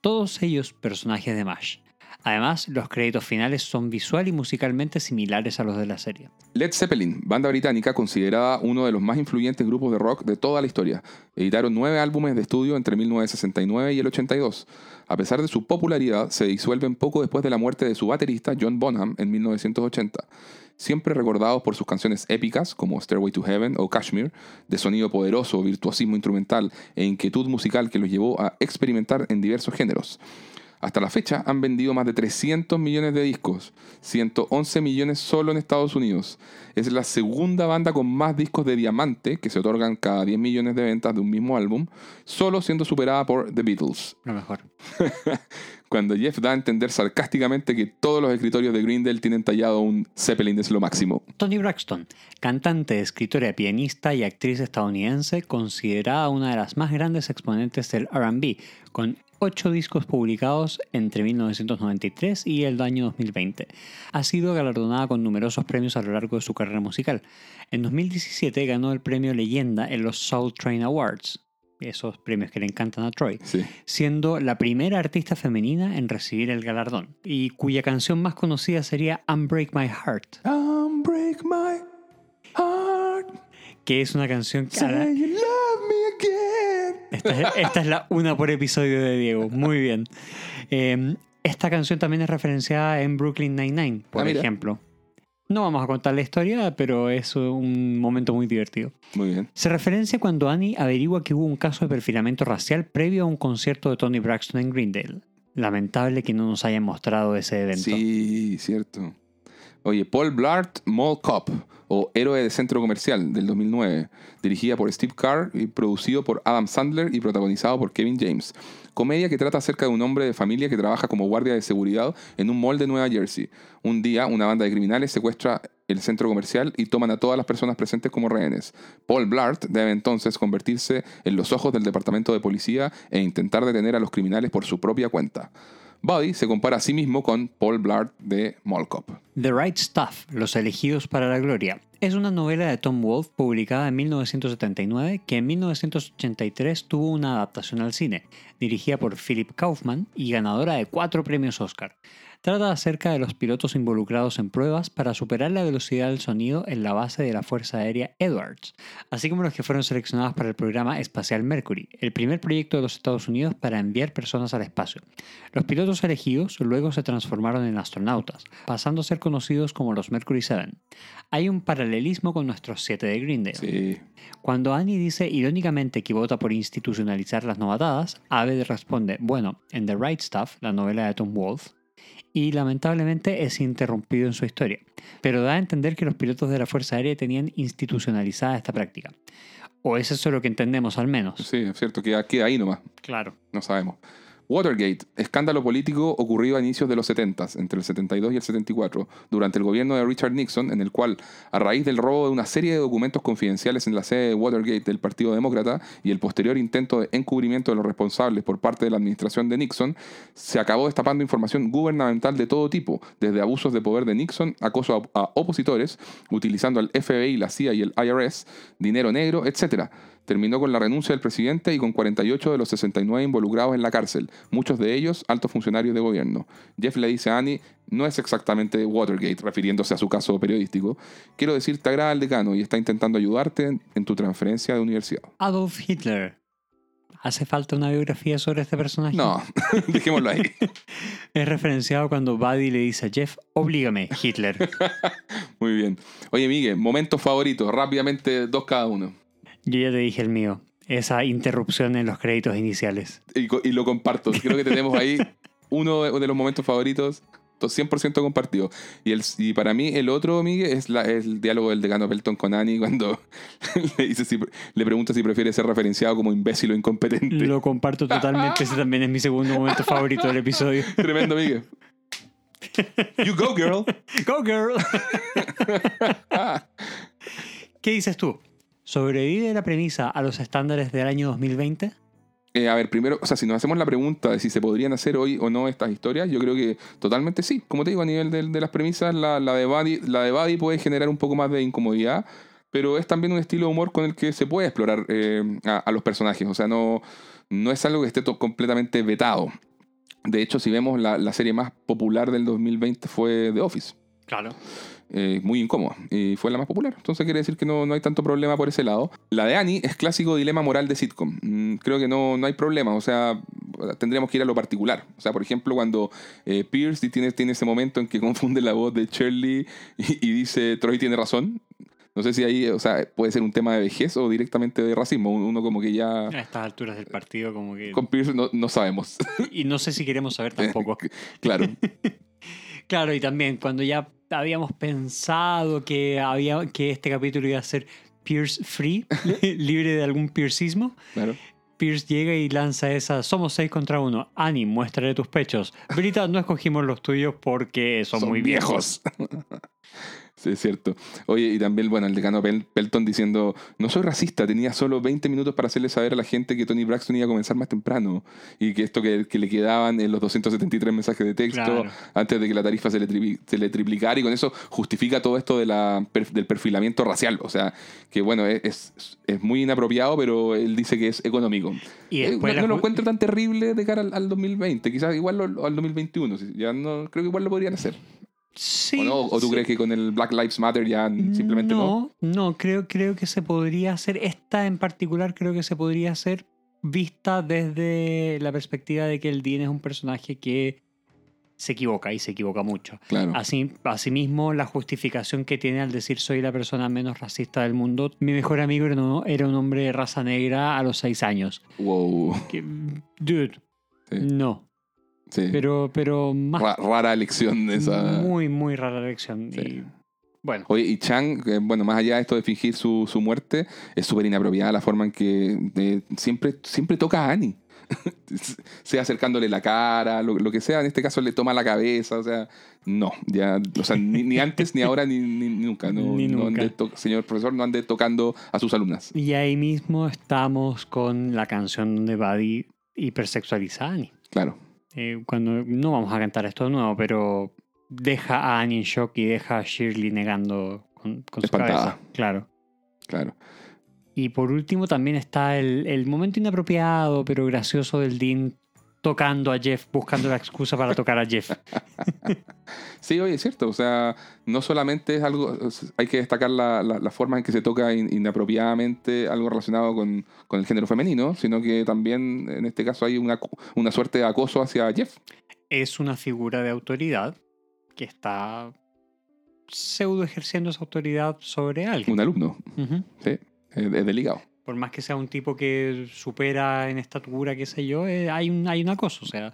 Todos ellos personajes de MASH. Además, los créditos finales son visual y musicalmente similares a los de la serie.
Led Zeppelin, banda británica considerada uno de los más influyentes grupos de rock de toda la historia. Editaron nueve álbumes de estudio entre 1969 y el 82. A pesar de su popularidad, se disuelven poco después de la muerte de su baterista John Bonham en 1980. Siempre recordados por sus canciones épicas como Stairway to Heaven o Kashmir, de sonido poderoso, virtuosismo instrumental e inquietud musical que los llevó a experimentar en diversos géneros. Hasta la fecha han vendido más de 300 millones de discos, 111 millones solo en Estados Unidos. Es la segunda banda con más discos de diamante que se otorgan cada 10 millones de ventas de un mismo álbum, solo siendo superada por The Beatles.
Lo mejor.
Cuando Jeff da a entender sarcásticamente que todos los escritorios de Grindel tienen tallado un Zeppelin es lo máximo.
Tony Braxton, cantante, escritora, pianista y actriz estadounidense, considerada una de las más grandes exponentes del RB, con ocho discos publicados entre 1993 y el año 2020. Ha sido galardonada con numerosos premios a lo largo de su carrera musical. En 2017 ganó el premio Leyenda en los Soul Train Awards, esos premios que le encantan a Troy,
Sí.
siendo la primera artista femenina en recibir el galardón, y cuya canción más conocida sería Unbreak My Heart,
Unbreak my heart,
que es una canción que... ahora-
say you love me again.
Esta es, esta es la una por episodio de Diego. Muy bien. Eh, esta canción también es referenciada en Brooklyn Nine-Nine, por
Ah,
ejemplo. No vamos a contar la historia, pero es un momento muy divertido.
Muy bien.
Se referencia cuando Annie averigua que hubo un caso de perfilamiento racial previo a un concierto de Tony Braxton en Greendale. Lamentable que no nos hayan mostrado ese evento.
Sí, cierto. Oye, Paul Blart Mall Cop, o Héroe de Centro Comercial, del 2009, dirigida por Steve Carr y producido por Adam Sandler y protagonizado por Kevin James. Comedia que trata acerca de un hombre de familia que trabaja como guardia de seguridad en un mall de Nueva Jersey. Un día, una banda de criminales secuestra el centro comercial y toman a todas las personas presentes como rehenes. Paul Blart debe entonces convertirse en los ojos del departamento de policía e intentar detener a los criminales por su propia cuenta. Buddy se compara a sí mismo con Paul Blart de Mall Cop.
The Right Stuff, Los elegidos para la gloria. es una novela de Tom Wolfe publicada en 1979 que en 1983 tuvo una adaptación al cine, dirigida por Philip Kaufman y ganadora de cuatro premios Oscar. Trata acerca de los pilotos involucrados en pruebas para superar la velocidad del sonido en la base de la Fuerza Aérea Edwards, así como los que fueron seleccionados para el programa espacial Mercury, el primer proyecto de los Estados Unidos para enviar personas al espacio. Los pilotos elegidos luego se transformaron en astronautas, pasando a ser conocidos como los Mercury 7. Hay un paralelismo con nuestros 7 de Greendale.
Sí.
Cuando Annie dice irónicamente que vota por institucionalizar las novatadas, Abed responde, bueno, en The Right Stuff, la novela de Tom Wolfe, y lamentablemente es interrumpido en su historia, pero da a entender que los pilotos de la Fuerza Aérea tenían institucionalizada esta práctica. O es eso lo que entendemos al menos.
Sí, es cierto, queda, queda ahí nomás.
Claro.
No sabemos. Watergate, escándalo político ocurrido a inicios de los 70, entre el 72 y el 74, durante el gobierno de Richard Nixon, en el cual, a raíz del robo de una serie de documentos confidenciales en la sede de Watergate del Partido Demócrata y el posterior intento de encubrimiento de los responsables por parte de la administración de Nixon, se acabó destapando información gubernamental de todo tipo, desde abusos de poder de Nixon, acoso a, opositores, utilizando al FBI, la CIA y el IRS, dinero negro, etc., terminó con la renuncia del presidente y con 48 de los 69 involucrados en la cárcel, muchos de ellos altos funcionarios de gobierno. Jeff le dice a Annie, no es exactamente Watergate, refiriéndose a su caso periodístico. Quiero decir, te agrada el decano y está intentando ayudarte en, tu transferencia de universidad.
Adolf Hitler. ¿Hace falta una biografía sobre este personaje?
No, dejémoslo ahí.
Es referenciado cuando Buddy le dice a Jeff, oblígame, Hitler.
Muy bien. Oye, Miguel, momentos favoritos, rápidamente dos cada uno.
Yo ya te dije el mío. Esa interrupción en los créditos iniciales.
Y, lo comparto. Creo que tenemos ahí uno de los momentos favoritos, to- 100% compartido. Y, el, y para mí el otro, Miguel, es, la- es el diálogo del decano Pelton con Annie cuando le, dice si, le pregunta si prefiere ser referenciado como imbécil o incompetente.
Lo comparto totalmente. Ese también es mi segundo momento favorito del episodio.
Tremendo, Miguel. You go, girl.
¡Go, girl! ¿Qué dices tú? ¿Sobrevive la premisa a los estándares del año 2020?
Eh, a ver, primero, o sea, si nos hacemos la pregunta de si se podrían hacer hoy o no estas historias, yo creo que totalmente sí. Como te digo, a nivel de, de las premisas, la, la, de Buddy, la de Buddy puede generar un poco más de incomodidad, pero es también un estilo de humor con el que se puede explorar eh, a, a los personajes. O sea, no, no es algo que esté completamente vetado. De hecho, si vemos la, la serie más popular del 2020 fue The Office.
Claro.
Eh, muy incómoda y fue la más popular. Entonces quiere decir que no, no hay tanto problema por ese lado. La de Annie es clásico dilema moral de sitcom. Mm, creo que no, no hay problema. O sea, tendríamos que ir a lo particular. O sea, por ejemplo, cuando eh, Pierce tiene, tiene ese momento en que confunde la voz de Shirley y, y dice Troy tiene razón. No sé si ahí, o sea, puede ser un tema de vejez o directamente de racismo. Uno como que ya...
A estas alturas del partido, como que.
Con Pierce no, no sabemos.
Y no sé si queremos saber tampoco.
claro.
Claro, y también cuando ya habíamos pensado que, había, que este capítulo iba a ser Pierce Free, libre de algún piercismo,
claro.
Pierce llega y lanza esa Somos seis contra uno. Annie, muéstrale tus pechos. Brita, no escogimos los tuyos porque son, muy viejos.
Sí, es cierto. Oye, y también, bueno, el decano Pel- Pelton diciendo, no soy racista, tenía solo 20 minutos para hacerle saber a la gente que Tony Braxton iba a comenzar más temprano y que esto que, que le quedaban en los 273 mensajes de texto
Claro.
antes de que la tarifa se le, tribi- se le triplicara y con eso justifica todo esto de la, per- del perfilamiento racial. O sea, que bueno, es, es, es muy inapropiado, pero él dice que es económico.
Y
Eh, no, no lo encuentro tan terrible de cara al, al 2020, quizás igual lo- al 2021, sí, ya no, creo que igual lo podrían hacer.
Sí,
¿O, no? ¿O tú
sí.
crees que con el Black Lives Matter ya simplemente no?
no? No, creo, creo que se podría hacer, esta en particular creo que se podría hacer vista desde la perspectiva de que el Dean es un personaje que se equivoca y se equivoca mucho.
Claro.
Así, asimismo, la justificación que tiene al decir soy la persona menos racista del mundo. Mi mejor amigo era un, era un hombre de raza negra a los seis años.
Wow.
Que, dude,
Sí.
no.
Sí.
Pero, pero más
Ra- rara elección esa.
muy, muy rara elección.
Sí.
Y, bueno,
Oye, y Chang, que, bueno, más allá de esto de fingir su, su muerte, es súper inapropiada la forma en que eh, siempre, siempre toca a Annie. sea acercándole la cara, lo, lo que sea, en este caso le toma la cabeza, o sea, no, ya, o sea, ni, ni antes, ni ahora, ni, ni- nunca, no,
Ni
no
nunca.
ande to- señor profesor, no ande tocando a sus alumnas.
y ahí mismo estamos con la canción donde Buddy hipersexualiza a Annie.
Claro,
Eh, cuando no vamos a cantar esto de nuevo, pero deja a Annie en shock y deja a Shirley negando con, con su cabeza. Claro.
Claro.
Y por último también está el, el momento inapropiado pero gracioso del Dean tocando a Jeff, buscando la excusa para tocar a Jeff.
Sí, oye, es cierto. O sea, no solamente es algo. Hay que destacar la, la- la forma en que se toca in- inapropiadamente algo relacionado con, con el género femenino, sino que también en este caso hay una, una suerte de acoso hacia Jeff.
Es una figura de autoridad que está pseudo ejerciendo esa autoridad sobre alguien.
Un alumno. Sí, es, es delicado.
Por más que sea un tipo que supera en estatura, qué sé yo, eh, hay, un, hay un acoso. O sea,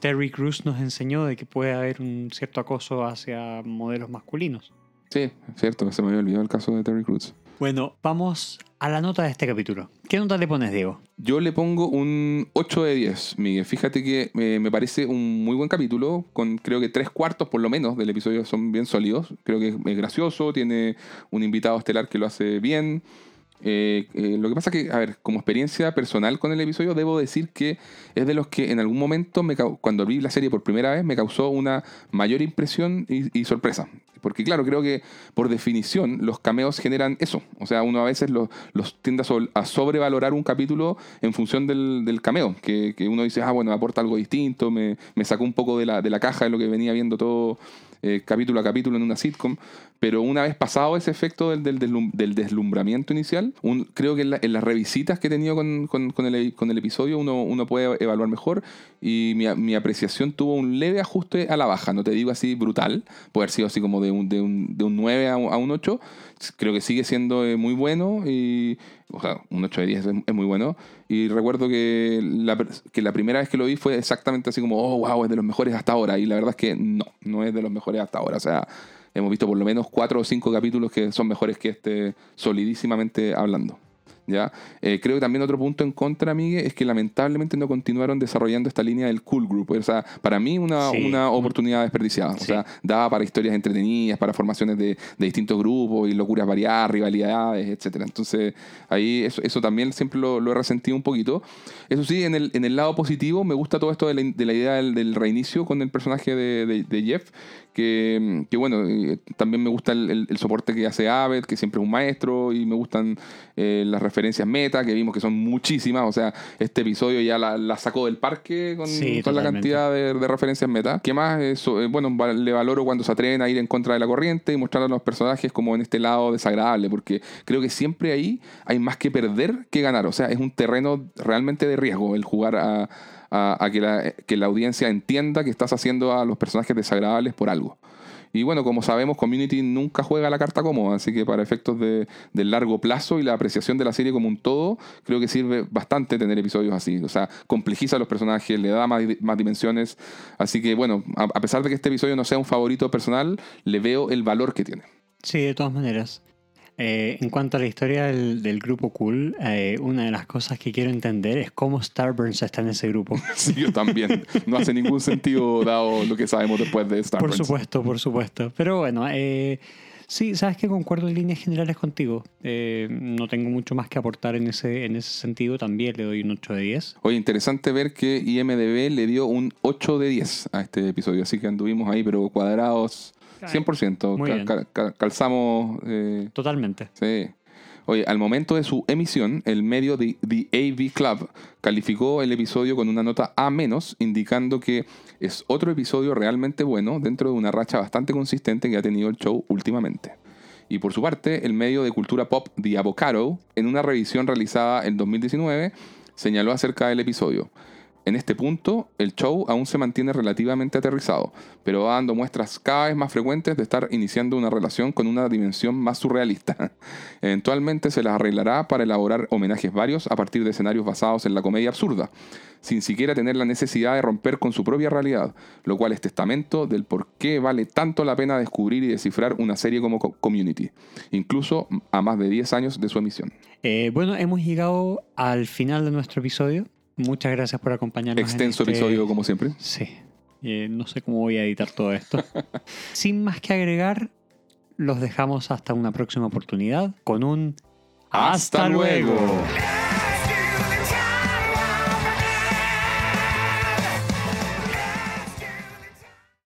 Terry Crews nos enseñó de que puede haber un cierto acoso hacia modelos masculinos.
Sí, es cierto. Se me había olvidado el caso de Terry Crews.
Bueno, vamos a la nota de este capítulo. ¿Qué nota le pones, Diego?
Yo le pongo un 8 de 10, Miguel. Fíjate que eh, me parece un muy buen capítulo, con creo que tres cuartos por lo menos del episodio son bien sólidos. Creo que es gracioso, tiene un invitado estelar que lo hace bien. Eh, eh, lo que pasa que, a ver, como experiencia personal con el episodio, debo decir que es de los que en algún momento, me, cuando vi la serie por primera vez, me causó una mayor impresión y, y sorpresa. Porque claro, creo que por definición los cameos generan eso. O sea, uno a veces los, los tiende a, sobrevalorar un capítulo en función del, del cameo. Que, que uno dice, ah, bueno, me aporta algo distinto, me, me sacó un poco de la, de la caja de lo que venía viendo todo eh, capítulo a capítulo en una sitcom. Pero una vez pasado ese efecto del, del, deslum- del deslumbramiento inicial, creo que en, la- en las revisitas que he tenido con, con- con el, con el episodio uno, uno puede evaluar mejor y mi, mi apreciación tuvo un leve ajuste a la baja, no te digo así brutal, puede haber sido así como de un, de un, de un 9 a un, a un 8, creo que sigue siendo eh, muy bueno y, o sea, un 8 de 10 es, es muy bueno. Y recuerdo que la, que la primera vez que lo vi fue exactamente así como, oh, wow, es de los mejores hasta ahora y la verdad es que no, no es de los mejores hasta ahora, o sea, hemos visto por lo menos cuatro o cinco capítulos que son mejores que este solidísimamente hablando. ¿Ya? Eh, creo que también otro punto en contra, Miguel, es que lamentablemente no continuaron desarrollando esta línea del cool group. O sea, para mí una,
Sí.
una oportunidad desperdiciada. O
Sí.
sea, daba para historias entretenidas, para formaciones de, de distintos grupos y locuras variadas, rivalidades, etcétera. Entonces, ahí eso, eso también siempre lo, lo he resentido un poquito. Eso sí, en el, en el lado positivo me gusta todo esto de la, de la idea del, del reinicio con el personaje de, de- de Jeff, que, que bueno, eh, también me gusta el, el- el soporte que hace Abed, que siempre es un maestro, y me gustan eh, las referencias meta, que vimos que son muchísimas, o sea, este episodio ya la, la sacó del parque con,
Sí,
con la cantidad de, de referencias meta. ¿Qué más? Eso, eh, bueno, le valoro cuando se atreven a ir en contra de la corriente y mostrar a los personajes como en este lado desagradable, porque creo que siempre ahí hay más que perder que ganar, o sea, es un terreno realmente de riesgo el jugar a, a- a que, la, que la audiencia entienda que estás haciendo a los personajes desagradables por algo. Y bueno, como sabemos, Community nunca juega la carta cómoda, así que para efectos de, del largo plazo y la apreciación de la serie como un todo, creo que sirve bastante tener episodios así. O sea, complejiza a los personajes, le da más, más dimensiones. Así que bueno, a, a pesar de que este episodio no sea un favorito personal, le veo el valor que tiene.
Sí, de todas maneras. Eh, en cuanto a la historia del, del grupo Cool, eh, una de las cosas que quiero entender es cómo Starburns está en ese grupo.
Sí, yo también. No hace ningún sentido dado lo que sabemos después de Star
Por supuesto, por supuesto. Pero bueno, eh, sí, sabes que concuerdo en líneas generales contigo. Eh, no tengo mucho más que aportar en ese, en ese sentido. También le doy un 8 de 10.
Oye, interesante ver que IMDB le dio un 8 de 10 a este episodio, así que anduvimos ahí, pero cuadrados 100%.
Muy bien.
calzamos. eh,
Totalmente.
sí. Oye, al momento de su emisión, el medio de The AV Club calificó el episodio con una nota A-, indicando que es otro episodio realmente bueno dentro de una racha bastante consistente que ha tenido el show últimamente. Y por su parte, el medio de cultura pop The Avocado, en una revisión realizada en 2019, señaló acerca del episodio. En este punto, el show aún se mantiene relativamente aterrizado, pero va dando muestras cada vez más frecuentes de estar iniciando una relación con una dimensión más surrealista. Eventualmente se las arreglará para elaborar homenajes varios a partir de escenarios basados en la comedia absurda, sin siquiera tener la necesidad de romper con su propia realidad, lo cual es testamento del por qué vale tanto la pena descubrir y descifrar una serie como Co- Community, incluso a más de 10 años de su emisión.
Eh, bueno, hemos llegado al final de nuestro episodio. Muchas gracias por acompañarnos. en
Extenso
este-
episodio como siempre.
Sí. Eh, no sé cómo voy a editar todo esto. Sin más que agregar, los dejamos hasta una próxima oportunidad con un
¡Hasta luego!